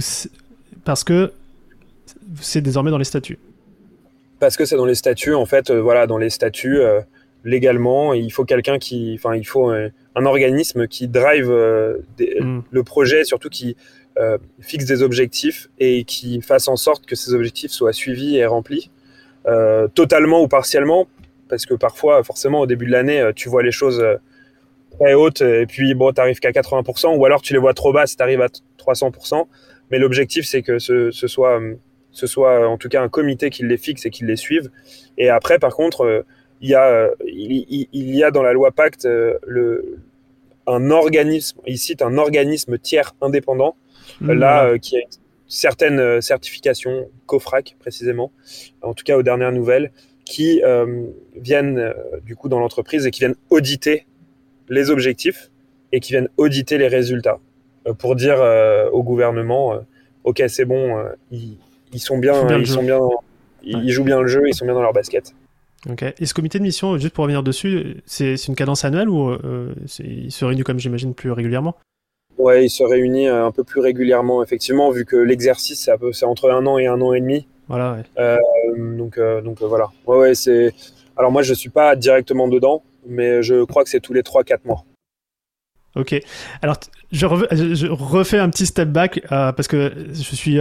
Parce que c'est désormais dans les statuts? Parce que c'est dans les statuts, en fait, euh, voilà, dans les statuts, euh, légalement. il faut quelqu'un qui, enfin, il faut un, organisme qui drive mm. le projet, surtout qui fixe des objectifs et qui fasse en sorte que ces objectifs soient suivis et remplis, totalement ou partiellement, parce que parfois, forcément, au début de l'année, tu vois les choses très hautes et puis bon, t'arrives qu'à 80%, ou alors tu les vois trop bas si t'arrives à 300%. Mais l'objectif, c'est que ce, ce soit ce soit en tout cas un comité qui les fixe et qui les suive. Et après, par contre, euh, il y, a, il, y a dans la loi Pacte euh, le, un organisme, il cite un organisme tiers indépendant, mmh, là, euh, qui a certaines certifications, COFRAC précisément, en tout cas aux dernières nouvelles, qui viennent du coup dans l'entreprise et qui viennent auditer les objectifs et qui viennent auditer les résultats pour dire au gouvernement, ok c'est bon, il, ils sont bien, ils, sont bien, ils, jouent bien le jeu, ils sont bien dans leur basket. Ok. Et ce comité de mission, juste pour revenir dessus, c'est une cadence annuelle ou euh, il se réunit comme j'imagine plus régulièrement? Ouais, il se réunit euh, un peu plus régulièrement, effectivement, vu que l'exercice c'est entre un an et un an et demi. Voilà. Ouais. Euh, donc donc voilà. Ouais ouais c'est. Alors moi je suis pas directement dedans, mais je crois que c'est tous les 3-4 mois. Ok. Alors, je, je, refais un petit step back parce que je suis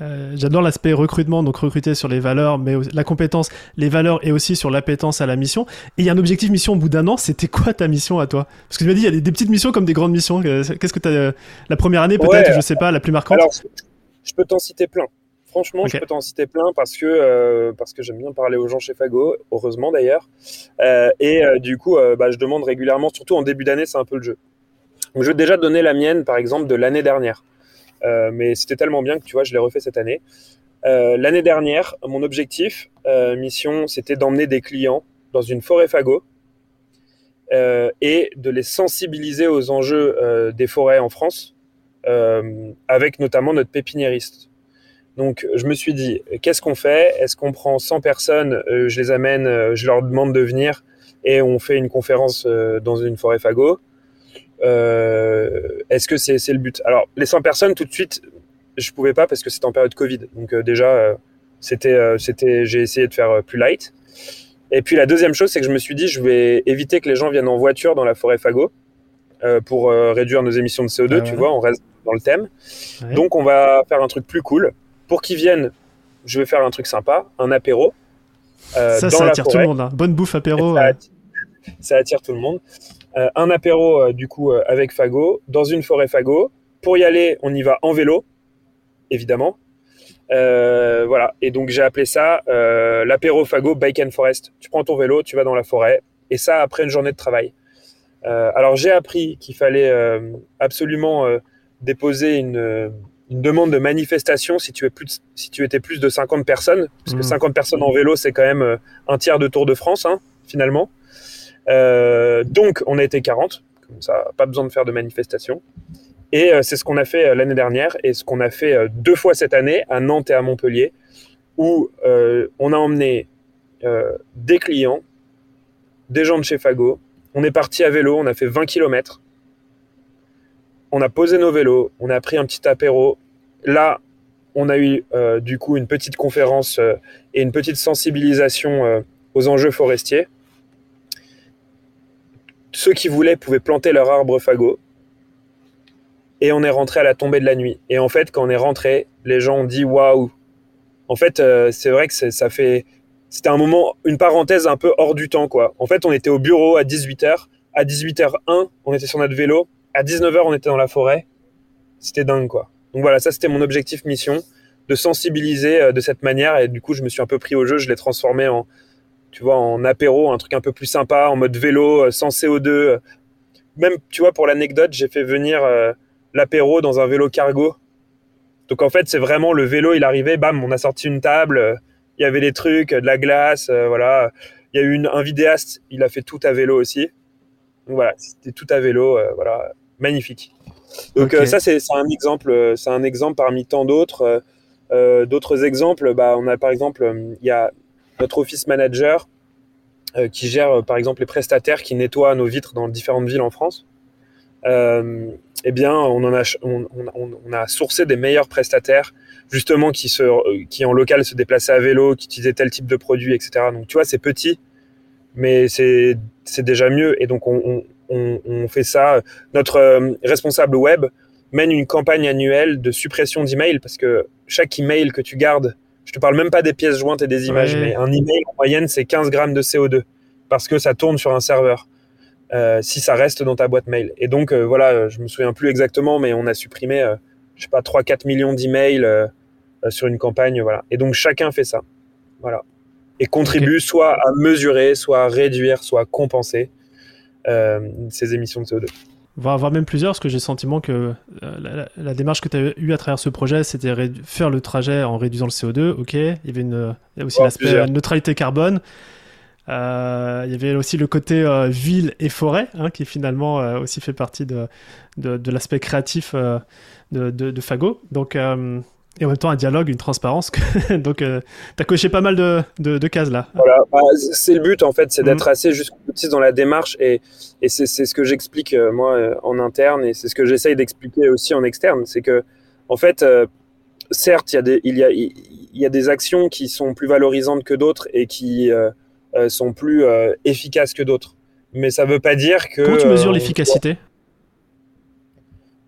euh, j'adore l'aspect recrutement, donc recruter sur les valeurs, mais la compétence, les valeurs et aussi sur l'appétence à la mission. Et il y a un objectif mission au bout d'un an. C'était quoi ta mission à toi? Parce que tu m'as dit, il y a des, petites missions comme des grandes missions. Euh, qu'est-ce que tu as euh, La première année, peut-être, je sais pas, la plus marquante? Alors, je peux t'en citer plein. Franchement, je peux t'en citer plein parce que, parce que j'aime bien parler aux gens chez Fago, heureusement d'ailleurs. et du coup, bah, je demande régulièrement, surtout en début d'année, c'est un peu le jeu. je vais déjà donner la mienne, par exemple, de l'année dernière. Euh, mais c'était tellement bien que tu vois, je l'ai refait cette année. Euh, l'année dernière, mon objectif, euh, mission, c'était d'emmener des clients dans une forêt fagot et de les sensibiliser aux enjeux des forêts en France, avec notamment notre pépiniériste. Donc, je me suis dit, qu'est-ce qu'on fait? Est-ce qu'on prend 100 personnes, je les amène, je leur demande de venir et on fait une conférence dans une forêt fagot est-ce que c'est le but? Alors, les 100 personnes, tout de suite, je pouvais pas parce que c'était en période Covid. Donc euh, déjà, euh, c'était, c'était, j'ai essayé de faire plus light. Et puis la deuxième chose, c'est que je me suis dit, je vais éviter que les gens viennent en voiture dans la forêt Fago pour réduire nos émissions de CO2. Ah tu vois, on reste dans le thème. Donc on va faire un truc plus cool. Pour qu'ils viennent, je vais faire un truc sympa, un apéro. ça, ça attire tout le monde. Hein. Bonne bouffe apéro. ça attire tout le monde. Euh, un apéro euh, du coup euh, avec Fago dans une forêt Fago. Pour y aller, on y va en vélo, évidemment. voilà. Et donc j'ai appelé ça l'apéro Fago Bike and Forest. Tu prends ton vélo, tu vas dans la forêt, et ça après une journée de travail. alors j'ai appris qu'il fallait absolument déposer une, demande de manifestation si tu, es plus si tu étais plus de 50 personnes, parce que 50 mmh. personnes en vélo, c'est quand même un tiers de Tour de France, hein, finalement. Euh, donc, on a été 40, comme ça, pas besoin de faire de manifestation. Et euh, c'est ce qu'on a fait euh, l'année dernière et ce qu'on a fait deux fois cette année à Nantes et à Montpellier, où on a emmené des clients, des gens de chez Fago. On est parti à vélo, on a fait 20 km. On a posé nos vélos, on a pris un petit apéro. Là, on a eu du coup une petite conférence et une petite sensibilisation aux enjeux forestiers ceux qui voulaient pouvaient planter leur arbre fagot. Et on est rentré à la tombée de la nuit. Et en fait, quand on est rentré, les gens ont dit waouh. En fait, euh, c'est vrai que ça fait. C'était un moment, une parenthèse un peu hors du temps, quoi. En fait, on était au bureau à 18h. À 18h01, on était sur notre vélo. À 19h, on était dans la forêt. C'était dingue, quoi. Donc voilà, ça, c'était mon objectif mission, de sensibiliser euh, de cette manière. Et du coup, je me suis un peu pris au jeu. Je l'ai transformé en, tu vois, en apéro, un truc un peu plus sympa, en mode vélo, euh, sans CO2. Même, tu vois, pour l'anecdote, j'ai fait venir euh, l'apéro dans un vélo cargo. Donc en fait, c'est vraiment le vélo, il arrivait, bam, on a sorti une table, euh, il y avait des trucs, de la glace, voilà. Il y a eu un vidéaste, il a fait tout à vélo aussi. Donc voilà, c'était tout à vélo, voilà, magnifique. Donc ça, c'est un exemple, c'est un exemple parmi tant d'autres. D'autres exemples, bah, on a par exemple, il y a notre office manager euh, qui gère euh, par exemple les prestataires qui nettoient nos vitres dans différentes villes en France. Euh, eh bien, on, a, sourcé des meilleurs prestataires, justement, qui, en local se déplaçaient à vélo, qui utilisaient tel type de produit, etc. Donc, tu vois, c'est petit, mais c'est déjà mieux. Et donc, on, fait ça. Notre responsable web mène une campagne annuelle de suppression d'emails parce que chaque email que tu gardes, je te parle même pas des pièces jointes et des images, mais un email en moyenne, c'est 15 grammes de CO2 parce que ça tourne sur un serveur. Euh, si ça reste dans ta boîte mail. Et donc, euh, voilà, je me souviens plus exactement, mais on a supprimé, euh, je sais pas, 3-4 millions d'emails sur une campagne. Voilà. Et donc, chacun fait ça. Voilà. Et contribue soit à mesurer, soit à réduire, soit à compenser ces émissions de CO2. On va avoir même plusieurs, parce que j'ai le sentiment que la, démarche que tu as eue à travers ce projet, c'était faire le trajet en réduisant le CO2. Ok, il y avait une, aussi oh, l'aspect neutralité carbone. Euh, il y avait aussi le côté euh, ville et forêt, hein, qui finalement euh, aussi fait partie de, de, l'aspect créatif de, de, Fago. Donc, et en même temps un dialogue, une transparence. Donc, tu as coché pas mal de, de, cases là. Voilà, bah, c'est le but en fait, c'est d'être mhm. assez jusqu'au dans la démarche et, et c'est ce que j'explique moi en interne et c'est ce que j'essaye d'expliquer aussi en externe. C'est que, en fait, certes, il y, a des, il, y a, il y a des actions qui sont plus valorisantes que d'autres et qui euh, sont plus euh, efficaces que d'autres. Mais ça ne veut pas dire que. Comment tu mesures euh, l'efficacité?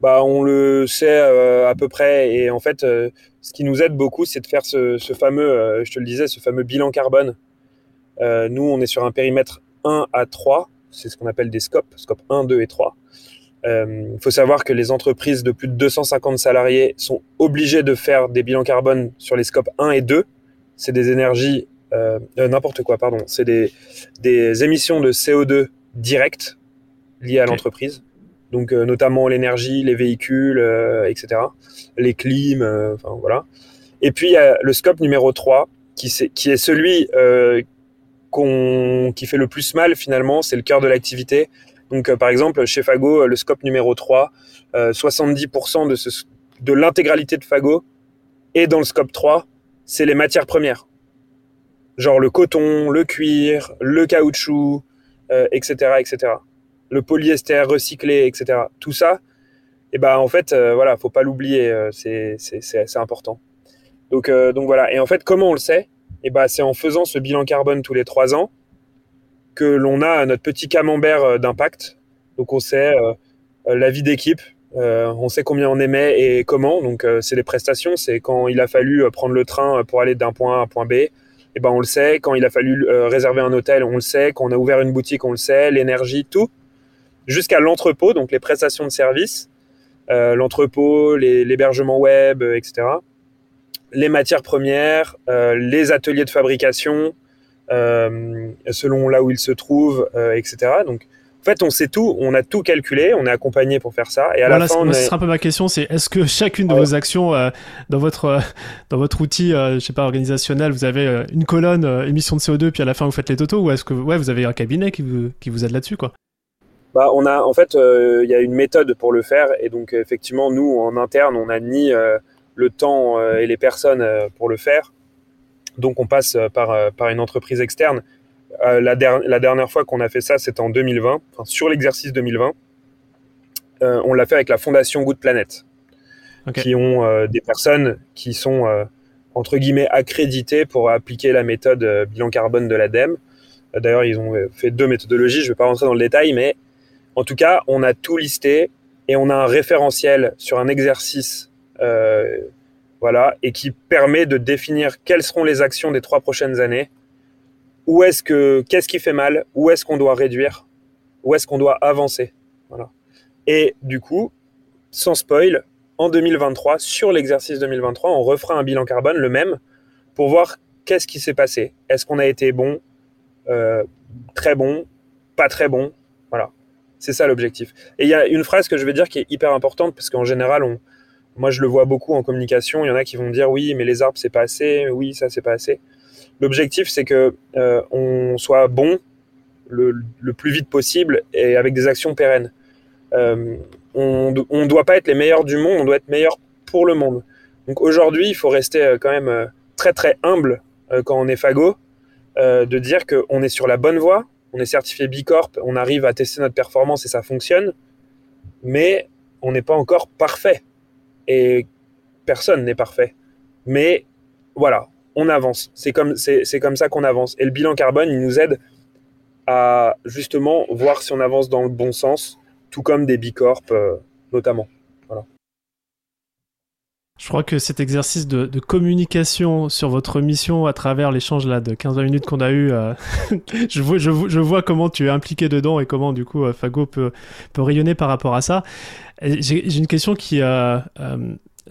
Bah, on le sait à peu près. Et en fait, ce qui nous aide beaucoup, c'est de faire ce, fameux, je te le disais, ce fameux bilan carbone. nous, on est sur un périmètre 1 à 3. C'est ce qu'on appelle des scopes, scope 1, 2 et 3. Il faut savoir que les entreprises de plus de 250 salariés sont obligées de faire des bilans carbone sur les scopes 1 et 2. C'est des énergies euh, euh, n'importe quoi, pardon, c'est des, des, émissions de CO2 directes liées à l'entreprise. Donc, euh, notamment l'énergie, les véhicules, etc. Les clims, enfin voilà. Et puis, il y a le scope numéro 3, qui, est, qui est celui qui fait le plus mal finalement, c'est le cœur de l'activité. Donc, par exemple, chez Fago, le scope numéro 3, 70% de, de l'intégralité de Fago est dans le scope 3, c'est les matières premières genre le coton, le cuir, le caoutchouc, etc., euh, etc. Le polyester recyclé, etc. Tout ça, et eh ben en fait, euh, voilà, faut pas l'oublier, euh, c'est important. Donc donc voilà. Et en fait, comment on le sait? Et eh ben c'est en faisant ce bilan carbone tous les trois ans que l'on a notre petit camembert d'impact. Donc on sait la vie d'équipe, on sait combien on émet et comment. Donc, c'est les prestations. C'est quand il a fallu prendre le train pour aller d'un point A à un point B eh ben on le sait. Quand il a fallu euh, réserver un hôtel, on le sait. Quand on a ouvert une boutique, on le sait. L'énergie, tout. Jusqu'à l'entrepôt, donc les prestations de services, euh, l'entrepôt, l'hébergement web, euh, etc. Les matières premières, les ateliers de fabrication, selon là où ils se trouvent, etc. Donc en fait, on sait tout, on a tout calculé, on est accompagné pour faire ça. Et à la fin, ce sera un peu ma question, c'est est-ce que chacune de vos actions euh, dans votre euh, dans votre outil, euh, je sais pas organisationnel, vous avez une colonne émission de CO2, puis à la fin vous faites les totaux, ou est-ce que ouais, vous avez un cabinet qui vous qui vous aide là-dessus, quoi? Bah, on a en fait, il y a une méthode pour le faire, et donc effectivement, nous en interne, on a ni le temps et les personnes pour le faire, donc on passe par par une entreprise externe euh, la, la, dernière fois qu'on a fait ça, c'était en 2020, sur l'exercice 2020. Euh, on l'a fait avec la fondation Good Planet, qui ont euh, des personnes qui sont entre guillemets accréditées pour appliquer la méthode bilan carbone de l'ADEME. D'ailleurs, ils ont fait deux méthodologies, je ne vais pas rentrer dans le détail, mais en tout cas, on a tout listé et on a un référentiel sur un exercice, voilà, et qui permet de définir quelles seront les actions des trois prochaines années où est-ce que qu'est-ce qui fait mal, où est-ce qu'on doit réduire, où est-ce qu'on doit avancer? Voilà. Et du coup, sans spoil, en 2023, sur l'exercice 2023, on refera un bilan carbone, le même, pour voir qu'est-ce qui s'est passé. Est-ce qu'on a été bon, euh, très bon, pas très bon? C'est ça l'objectif. Et il y a une phrase que je vais dire qui est hyper importante, parce qu'en général, on, moi je le vois beaucoup en communication, il y en a qui vont dire oui, mais les arbres c'est pas assez, oui, ça c'est pas assez. L'objectif, c'est que euh, on soit bon le, plus vite possible et avec des actions pérennes. Euh, on ne doit pas être les meilleurs du monde, on doit être meilleur pour le monde. Donc aujourd'hui, il faut rester euh, quand même très très humble quand on est fagot, de dire qu'on est sur la bonne voie, on est certifié Bicorp, on arrive à tester notre performance et ça fonctionne, mais on n'est pas encore parfait. Et personne n'est parfait. Mais voilà, on avance. C'est comme, ça qu'on avance. Et le bilan carbone, il nous aide à justement voir si on avance dans le bon sens, tout comme des bicorps notamment. Je crois que cet exercice de, communication sur votre mission à travers l'échange là de 15-20 minutes qu'on a eu, euh, je, vois, comment tu es impliqué dedans et comment du coup euh, Fago peut, peut rayonner par rapport à ça. J'ai une question qui, euh,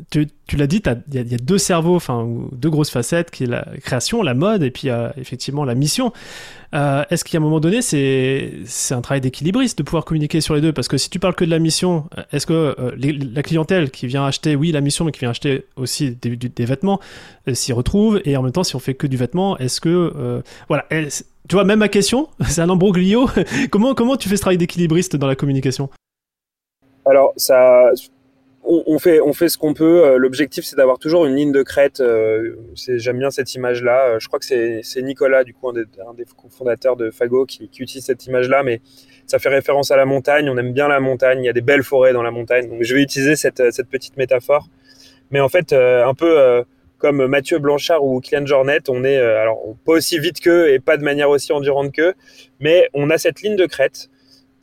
tu, l'as dit, il y, a deux cerveaux, enfin deux grosses facettes, qui est la création, la mode, et puis effectivement la mission. Euh, est-ce qu'à un moment donné, c'est un travail d'équilibriste de pouvoir communiquer sur les deux? Parce que si tu parles que de la mission, est-ce que euh, la clientèle qui vient acheter, oui, la mission, mais qui vient acheter aussi des, vêtements, euh, s'y retrouve? Et en même temps, si on fait que du vêtement, est-ce que voilà, tu vois, même ma question, c'est un embroglio. comment comment tu fais ce travail d'équilibriste dans la communication? Alors ça on, fait, on fait ce qu'on peut. Euh, l'objectif, c'est d'avoir toujours une ligne de crête. Euh, j'aime bien cette image-là. Euh, je crois que c'est Nicolas, du coup, un des, fondateurs de Fago, qui, utilise cette image-là. Mais ça fait référence à la montagne. On aime bien la montagne. Il y a des belles forêts dans la montagne. Donc, je vais utiliser cette, petite métaphore. Mais en fait, un peu comme Mathieu Blanchard ou Kylian Jornet, on est alors pas aussi vite qu'eux et pas de manière aussi endurante qu'eux, mais on a cette ligne de crête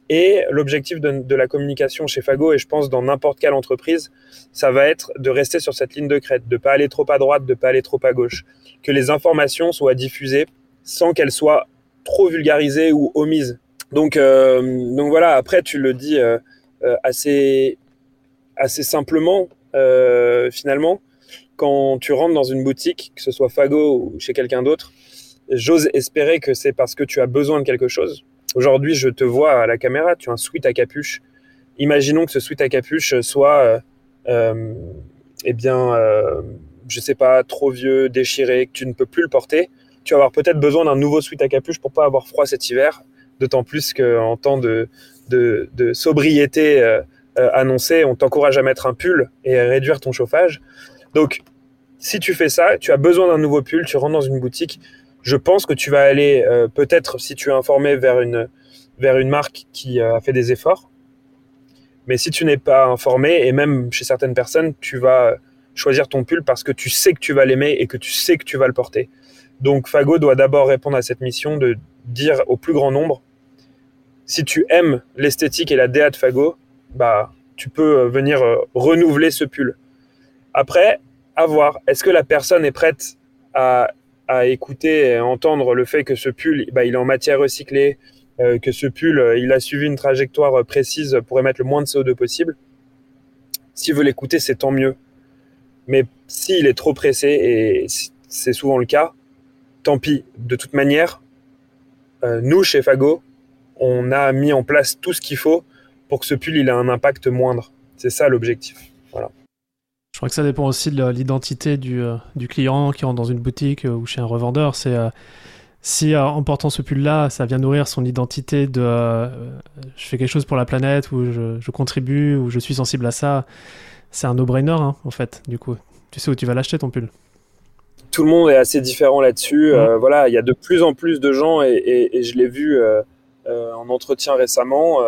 et l'objectif de, la communication chez Fago, et je pense dans n'importe quelle entreprise, ça va être de rester sur cette ligne de crête, de pas aller trop à droite, de pas aller trop à gauche, que les informations soient diffusées sans qu'elles soient trop vulgarisées ou omises. Donc, euh, donc voilà. Après, tu le dis euh, euh, assez assez simplement finalement. Quand tu rentres dans une boutique, que ce soit Fago ou chez quelqu'un d'autre, j'ose espérer que c'est parce que tu as besoin de quelque chose Aujourd'hui, je te vois à la caméra, tu as un sweat à capuche. Imaginons que ce sweat à capuche soit, euh, euh eh bien, euh, je sais pas, trop vieux, déchiré, que tu ne peux plus le porter. Tu vas avoir peut-être besoin d'un nouveau sweat à capuche pour pas avoir froid cet hiver. D'autant plus qu'en temps de, sobriété euh, annoncée, on t'encourage à mettre un pull et à réduire ton chauffage. Donc, si tu fais ça, tu as besoin d'un nouveau pull, tu rentres dans une boutique, je pense que tu vas aller euh, peut-être, si tu es informé, vers une, vers une marque qui euh, a fait des efforts. Mais si tu n'es pas informé, et même chez certaines personnes, tu vas choisir ton pull parce que tu sais que tu vas l'aimer et que tu sais que tu vas le porter. Donc Fago doit d'abord répondre à cette mission de dire au plus grand nombre, si tu aimes l'esthétique et la DA de Fago, bah, tu peux euh, venir renouveler ce pull. Après, à voir, est-ce que la personne est prête à à écouter et à entendre le fait que ce pull, bah, il est en matière recyclée, euh, que ce pull, euh, il a suivi une trajectoire précise pour émettre le moins de CO2 possible. S'il veut l'écouter, c'est tant mieux. Mais s'il est trop pressé, et c'est souvent le cas, tant pis. De toute manière, euh, nous, chez Fago, on a mis en place tout ce qu'il faut pour que ce pull il ait un impact moindre. C'est ça l'objectif. Voilà. Je crois que ça dépend aussi de l'identité du, euh, du, client qui rentre dans une boutique euh, ou chez un revendeur. C'est euh, si en portant ce pull-là, ça vient nourrir son identité de je fais quelque chose pour la planète ou je, contribue ou je suis sensible à ça, c'est un no-brainer hein, en fait. Du coup, tu sais où tu vas l'acheter ton pull. Tout le monde est assez différent là-dessus. voilà, il y a de plus en plus de gens et, et je l'ai vu en entretien récemment.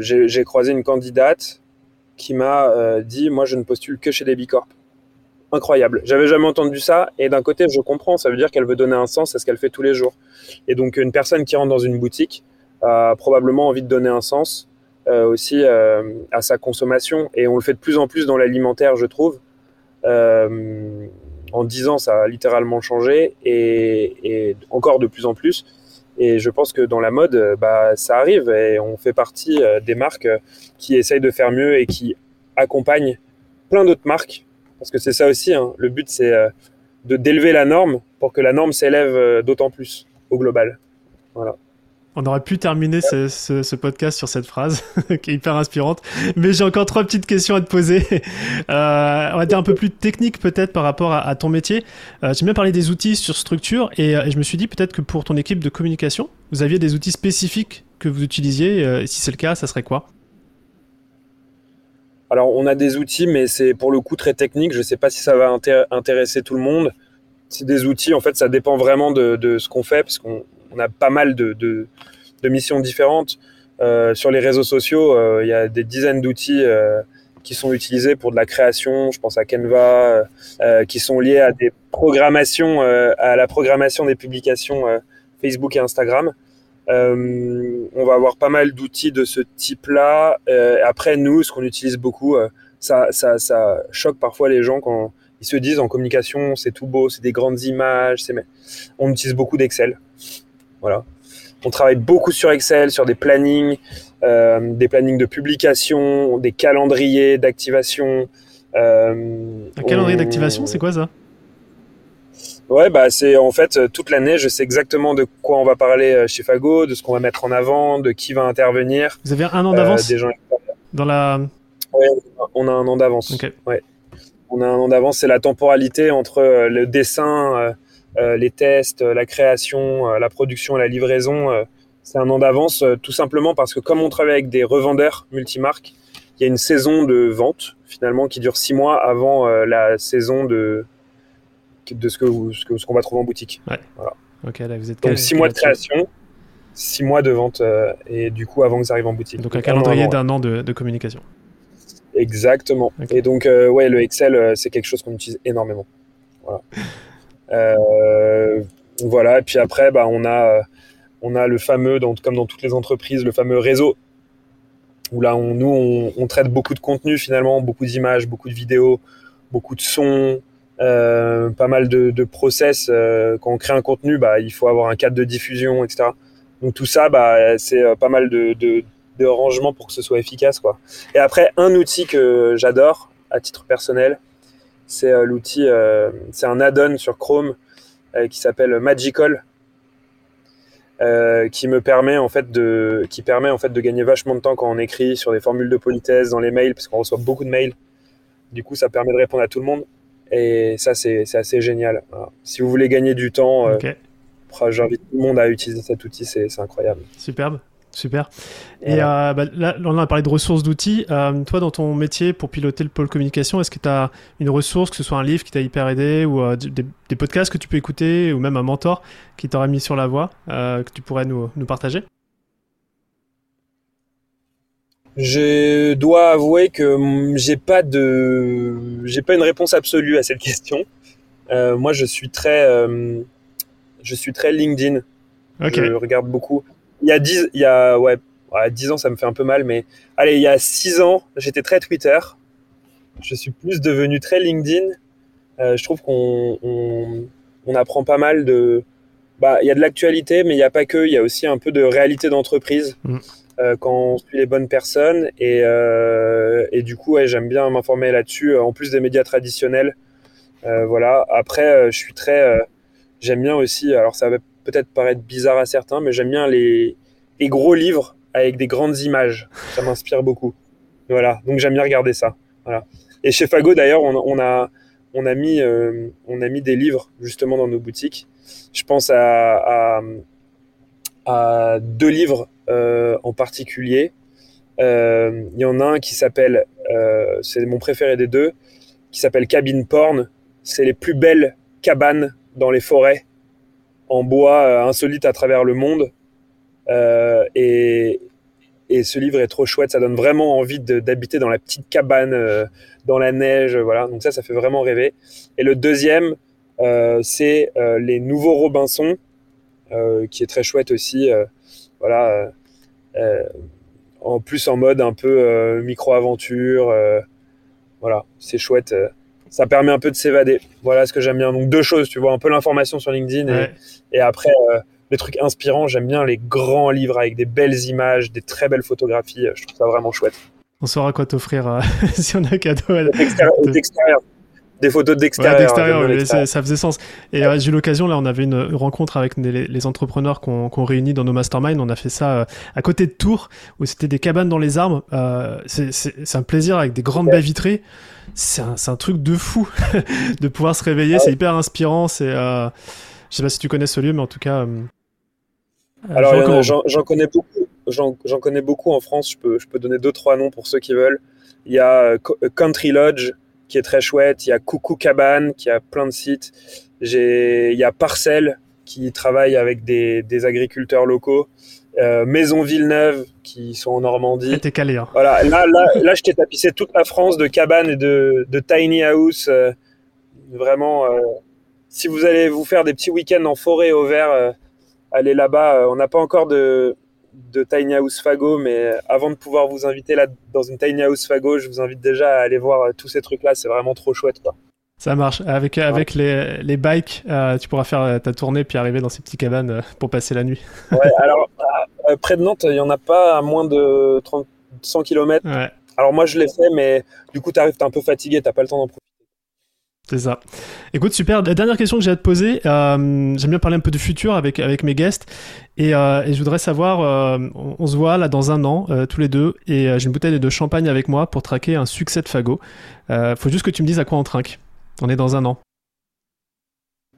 J'ai croisé une candidate qui m'a euh, dit moi je ne postule que chez des bicorp. Incroyable. J'avais jamais entendu ça et d'un côté je comprends, ça veut dire qu'elle veut donner un sens à ce qu'elle fait tous les jours. Et donc une personne qui rentre dans une boutique a probablement envie de donner un sens euh, aussi euh, à sa consommation et on le fait de plus en plus dans l'alimentaire, je trouve. en 10 ans, ça a littéralement changé et encore de plus en plus. Et je pense que dans la mode, euh, bah, ça arrive et on fait partie euh, des marques euh, qui essayent de faire mieux et qui accompagnent plein d'autres marques. Parce que c'est ça aussi, hein. le but c'est d'élever la norme pour que la norme s'élève d'autant plus au global. Voilà. On aurait pu terminer ce, podcast sur cette phrase qui est hyper inspirante, mais j'ai encore trois petites questions à te poser. Euh, on va dire un peu plus technique peut-être par rapport à, ton métier. Euh, J'aime bien parler des outils sur structure et, euh, je me suis dit peut-être que pour ton équipe de communication, vous aviez des outils spécifiques que vous utilisiez. Euh, si c'est le cas, ça serait quoi? Alors on a des outils, mais c'est pour le coup très technique. Je ne sais pas si ça va intéresser tout le monde. C'est des outils, en fait, ça dépend vraiment de, de ce qu'on fait, parce qu'on on a pas mal de, missions différentes. Euh, sur les réseaux sociaux, euh, il y a des dizaines d'outils euh, qui sont utilisés pour de la création. Je pense à Canva, qui sont liés à la programmation des publications Facebook et Instagram. on va avoir pas mal d'outils de ce type-là. après, nous, ce qu'on utilise beaucoup, ça choque parfois les gens quand ils se disent en communication, c'est tout beau, c'est des grandes images. C'est... On utilise beaucoup d'Excel. Voilà. On travaille beaucoup sur Excel, sur des plannings, euh, des plannings de publication, des calendriers d'activation. Euh, un calendrier d'activation, c'est quoi ça? Ouais, bah c'est en fait toute l'année, je sais exactement de quoi on va parler euh, chez Fago, de ce qu'on va mettre en avant, de qui va intervenir. Vous avez un an d'avance des gens... dans la. Ouais, on a un an d'avance. Ouais. On a un an d'avance, c'est la temporalité entre le dessin, euh, les tests, euh, la création, euh, la production et la livraison, c'est un an d'avance, tout simplement parce que comme on travaille avec des revendeurs multimarques, il y a une saison de vente finalement qui dure six mois avant la saison de, de ce qu'on ce que, ce qu'on va trouver en boutique. Voilà. vous êtes Donc six mois de création, six mois de vente et du coup avant que ça arrive en boutique. Donc un calendrier d'un an de, de, communication. Exactement. Et donc ouais, le Excel c'est quelque chose qu'on utilise énormément. Voilà. Euh, voilà, et puis après, bah, on, a, on a le fameux, comme dans toutes les entreprises, le fameux réseau où là, on, nous, on, traite beaucoup de contenu finalement, beaucoup d'images, beaucoup de vidéos, beaucoup de sons, euh, pas mal de, process. Euh, quand on crée un contenu, bah, il faut avoir un cadre de diffusion, etc. Donc tout ça, bah, c'est pas mal de, de, de rangements pour que ce soit efficace. Quoi. Et après, un outil que j'adore à titre personnel, c'est euh, l'outil, euh, c'est un add-on sur Chrome euh, qui s'appelle Magical. qui me permet en fait de qui permet en fait de gagner vachement de temps quand on écrit sur des formules de politesse dans les mails parce qu'on reçoit beaucoup de mails. Du coup, ça permet de répondre à tout le monde et ça c'est assez génial. Si vous voulez gagner du temps, j'invite tout le monde à utiliser cet outil, c'est incroyable. Superbe. Super. Et euh, bah, là, on a parlé de ressources d'outils. Euh, toi, dans ton métier pour piloter le pôle communication, est-ce que tu as une ressource, que ce soit un livre qui t'a hyper aidé, ou euh, des, podcasts que tu peux écouter, ou même un mentor qui t'aura mis sur la voie, que tu pourrais nous, nous partager? Je dois avouer que hum, j'ai pas de, j'ai pas une réponse absolue à cette question. moi, je suis très, je suis très LinkedIn. Je regarde beaucoup il y a 10, il y a, ouais, 10 ans, ça me fait un peu mal, mais allez, il y a 6 ans, j'étais très Twitter. Je suis plus devenu très LinkedIn. Euh, je trouve qu'on on, apprend pas mal de. Bah, il y a de l'actualité, mais il n'y a pas que. Il y a aussi un peu de réalité d'entreprise mm. euh, quand on suit les bonnes personnes. Et, euh, et du coup, ouais, j'aime bien m'informer là-dessus, en plus des médias traditionnels. voilà. Après, je suis très. j'aime bien aussi. Alors, ça va peut-être paraître bizarre à certains, mais j'aime bien les, gros livres avec des grandes images. Ça m'inspire beaucoup. Voilà, donc j'aime bien regarder ça. Et chez Fago, d'ailleurs, on, a, on, a mis, euh, on a mis des livres justement dans nos boutiques. Je pense à, à, deux livres euh, en particulier. Euh, il y en a un qui s'appelle, c'est mon préféré des deux, qui s'appelle Cabine Porn. C'est les plus belles cabanes dans les forêts en bois euh, insolite à travers le monde. Euh, et, et ce livre est trop chouette, ça donne vraiment envie d'habiter dans la petite cabane, euh, dans la neige, voilà. Donc ça, ça fait vraiment rêver. Et le deuxième, c'est Les Nouveaux Robinson, qui est très chouette aussi. voilà. en plus en mode un peu micro-aventure. voilà, c'est chouette ça permet un peu de s'évader. Voilà ce que j'aime bien. Donc deux choses, tu vois, un peu l'information sur LinkedIn et, après euh, les trucs inspirants. J'aime bien les grands livres avec des belles images, des très belles photographies. Je trouve ça vraiment chouette. On saura quoi t'offrir euh, si on a cadeau. D'extérieur des photos d'extérieur. ça faisait sens. Et euh, j'ai eu l'occasion, là, on avait une rencontre avec les, entrepreneurs qu'on réunit dans nos masterminds. On a fait ça euh, à côté de Tours, où c'était des cabanes dans les arbres. Euh, c'est un plaisir avec des grandes baies vitrées. C'est un, un, truc de fou de pouvoir se réveiller. C'est hyper inspirant. C'est, je sais pas si tu connais ce lieu, mais en tout cas. Alors, j'en connais beaucoup. J'en connais beaucoup en France. Je peux, je peux donner deux, trois noms pour ceux qui veulent. Il y a Country Lodge, qui est très chouette. Il y a Coucou Cabane qui a plein de sites. J'ai, il y a Parcelle qui travaille avec des, des agriculteurs locaux. Euh, Maison Villeneuve qui sont en Normandie. T'es calé. Hein. Voilà, là, là, là, je t'ai tapissé toute la France de cabanes et de, de tiny house. Euh, vraiment, euh, si vous allez vous faire des petits week-ends en forêt au vert, aller là-bas. On n'a pas encore de, de Tiny House Fago, mais avant de pouvoir vous inviter là dans une Tiny House Fago, je vous invite déjà à aller voir tous ces trucs-là. C'est vraiment trop chouette, quoi. Ça marche. Avec, avec les, les bikes, tu pourras faire ta tournée puis arriver dans ces petites cabanes pour passer la nuit. ouais, alors près de Nantes, il n'y en a pas à moins de 30, 100 km. Ouais. Alors moi je l'ai fait, mais du coup tu arrives, es un peu fatigué, t'as pas le temps d'en profiter. C'est ça. Écoute, super. La dernière question que j'ai à te poser, euh, j'aime bien parler un peu du futur avec, avec mes guests. Et, euh, et je voudrais savoir, euh, on, se voit là dans un an, tous les deux, et j'ai une bouteille de champagne avec moi pour traquer un succès de Fago. faut juste que tu me dises à quoi on trinque. On est dans un an.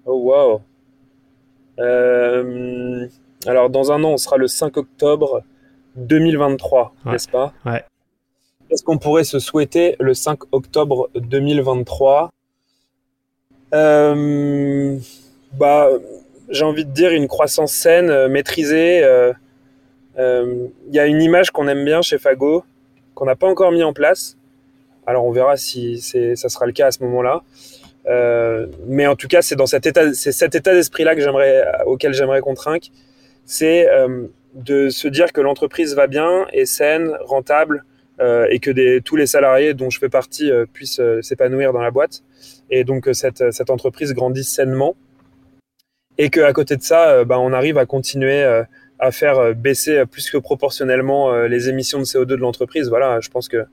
Oh wow. alors dans un an, on sera le 5 octobre 2023, n'est-ce pas? Ouais. Qu'est-ce qu'on pourrait se souhaiter le 5 octobre 2023 euh, bah, J'ai envie de dire une croissance saine, euh, maîtrisée. Il euh, y a une image qu'on aime bien chez Fago, qu'on n'a pas encore mis en place. Alors on verra si ça sera le cas à ce moment-là. mais en tout cas, c'est dans cet état, c'est cet état d'esprit-là que j'aimerais, auquel j'aimerais qu'on trinque. C'est de se dire que l'entreprise va bien, est saine, rentable, et que tous les salariés dont je fais partie puissent s'épanouir dans la boîte. Et donc cette, cette entreprise grandisse sainement. Et qu'à côté de ça, bah, on arrive à continuer à faire baisser plus que proportionnellement les émissions de CO2 de l'entreprise. Voilà, je pense que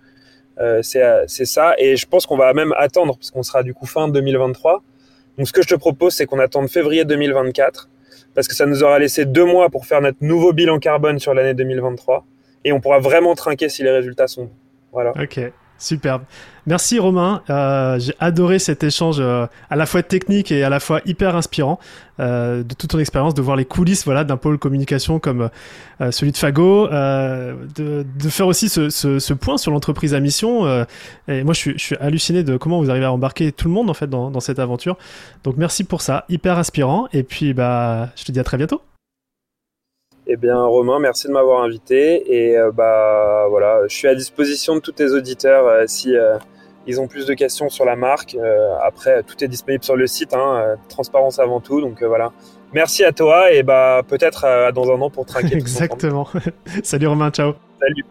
c'est ça. Et je pense qu'on va même attendre, parce qu'on sera du coup fin 2023. Donc ce que je te propose, c'est qu'on attende février 2024 parce que ça nous aura laissé deux mois pour faire notre nouveau bilan carbone sur l'année 2023 et on pourra vraiment trinquer si les résultats sont bons. Voilà. Ok. Superbe. Merci Romain. Euh, j'ai adoré cet échange euh, à la fois technique et à la fois hyper inspirant euh, de toute ton expérience, de voir les coulisses voilà, d'un pôle communication comme celui de Fago, de, de, faire aussi ce, point sur l'entreprise à mission. et moi, je suis, je suis, halluciné de comment vous arrivez à embarquer tout le monde en fait dans, dans cette aventure. Donc merci pour ça, hyper inspirant. Et puis, bah, je te dis à très bientôt. Eh bien, Romain, merci de m'avoir invité. Et euh, bah voilà, je suis à disposition de tous tes auditeurs euh, si euh, ils ont plus de questions sur la marque. après, tout est disponible sur le site, hein, transparence avant tout. Donc voilà. Merci à toi et bah peut-être dans un an pour traquer. Exactement. Salut Romain, ciao. Salut.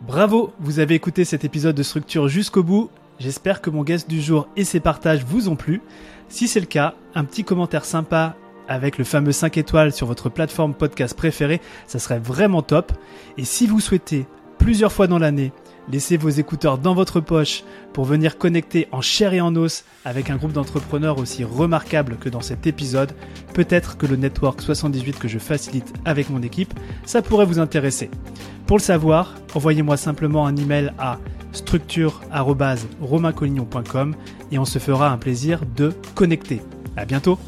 Bravo, vous avez écouté cet épisode de Structure jusqu'au bout. J'espère que mon guest du jour et ses partages vous ont plu. Si c'est le cas, un petit commentaire sympa avec le fameux 5 étoiles sur votre plateforme podcast préférée, ça serait vraiment top. Et si vous souhaitez plusieurs fois dans l'année laisser vos écouteurs dans votre poche pour venir connecter en chair et en os avec un groupe d'entrepreneurs aussi remarquable que dans cet épisode, peut-être que le Network 78 que je facilite avec mon équipe, ça pourrait vous intéresser. Pour le savoir, envoyez-moi simplement un email à structure@romaincollignon.com et on se fera un plaisir de connecter. À bientôt.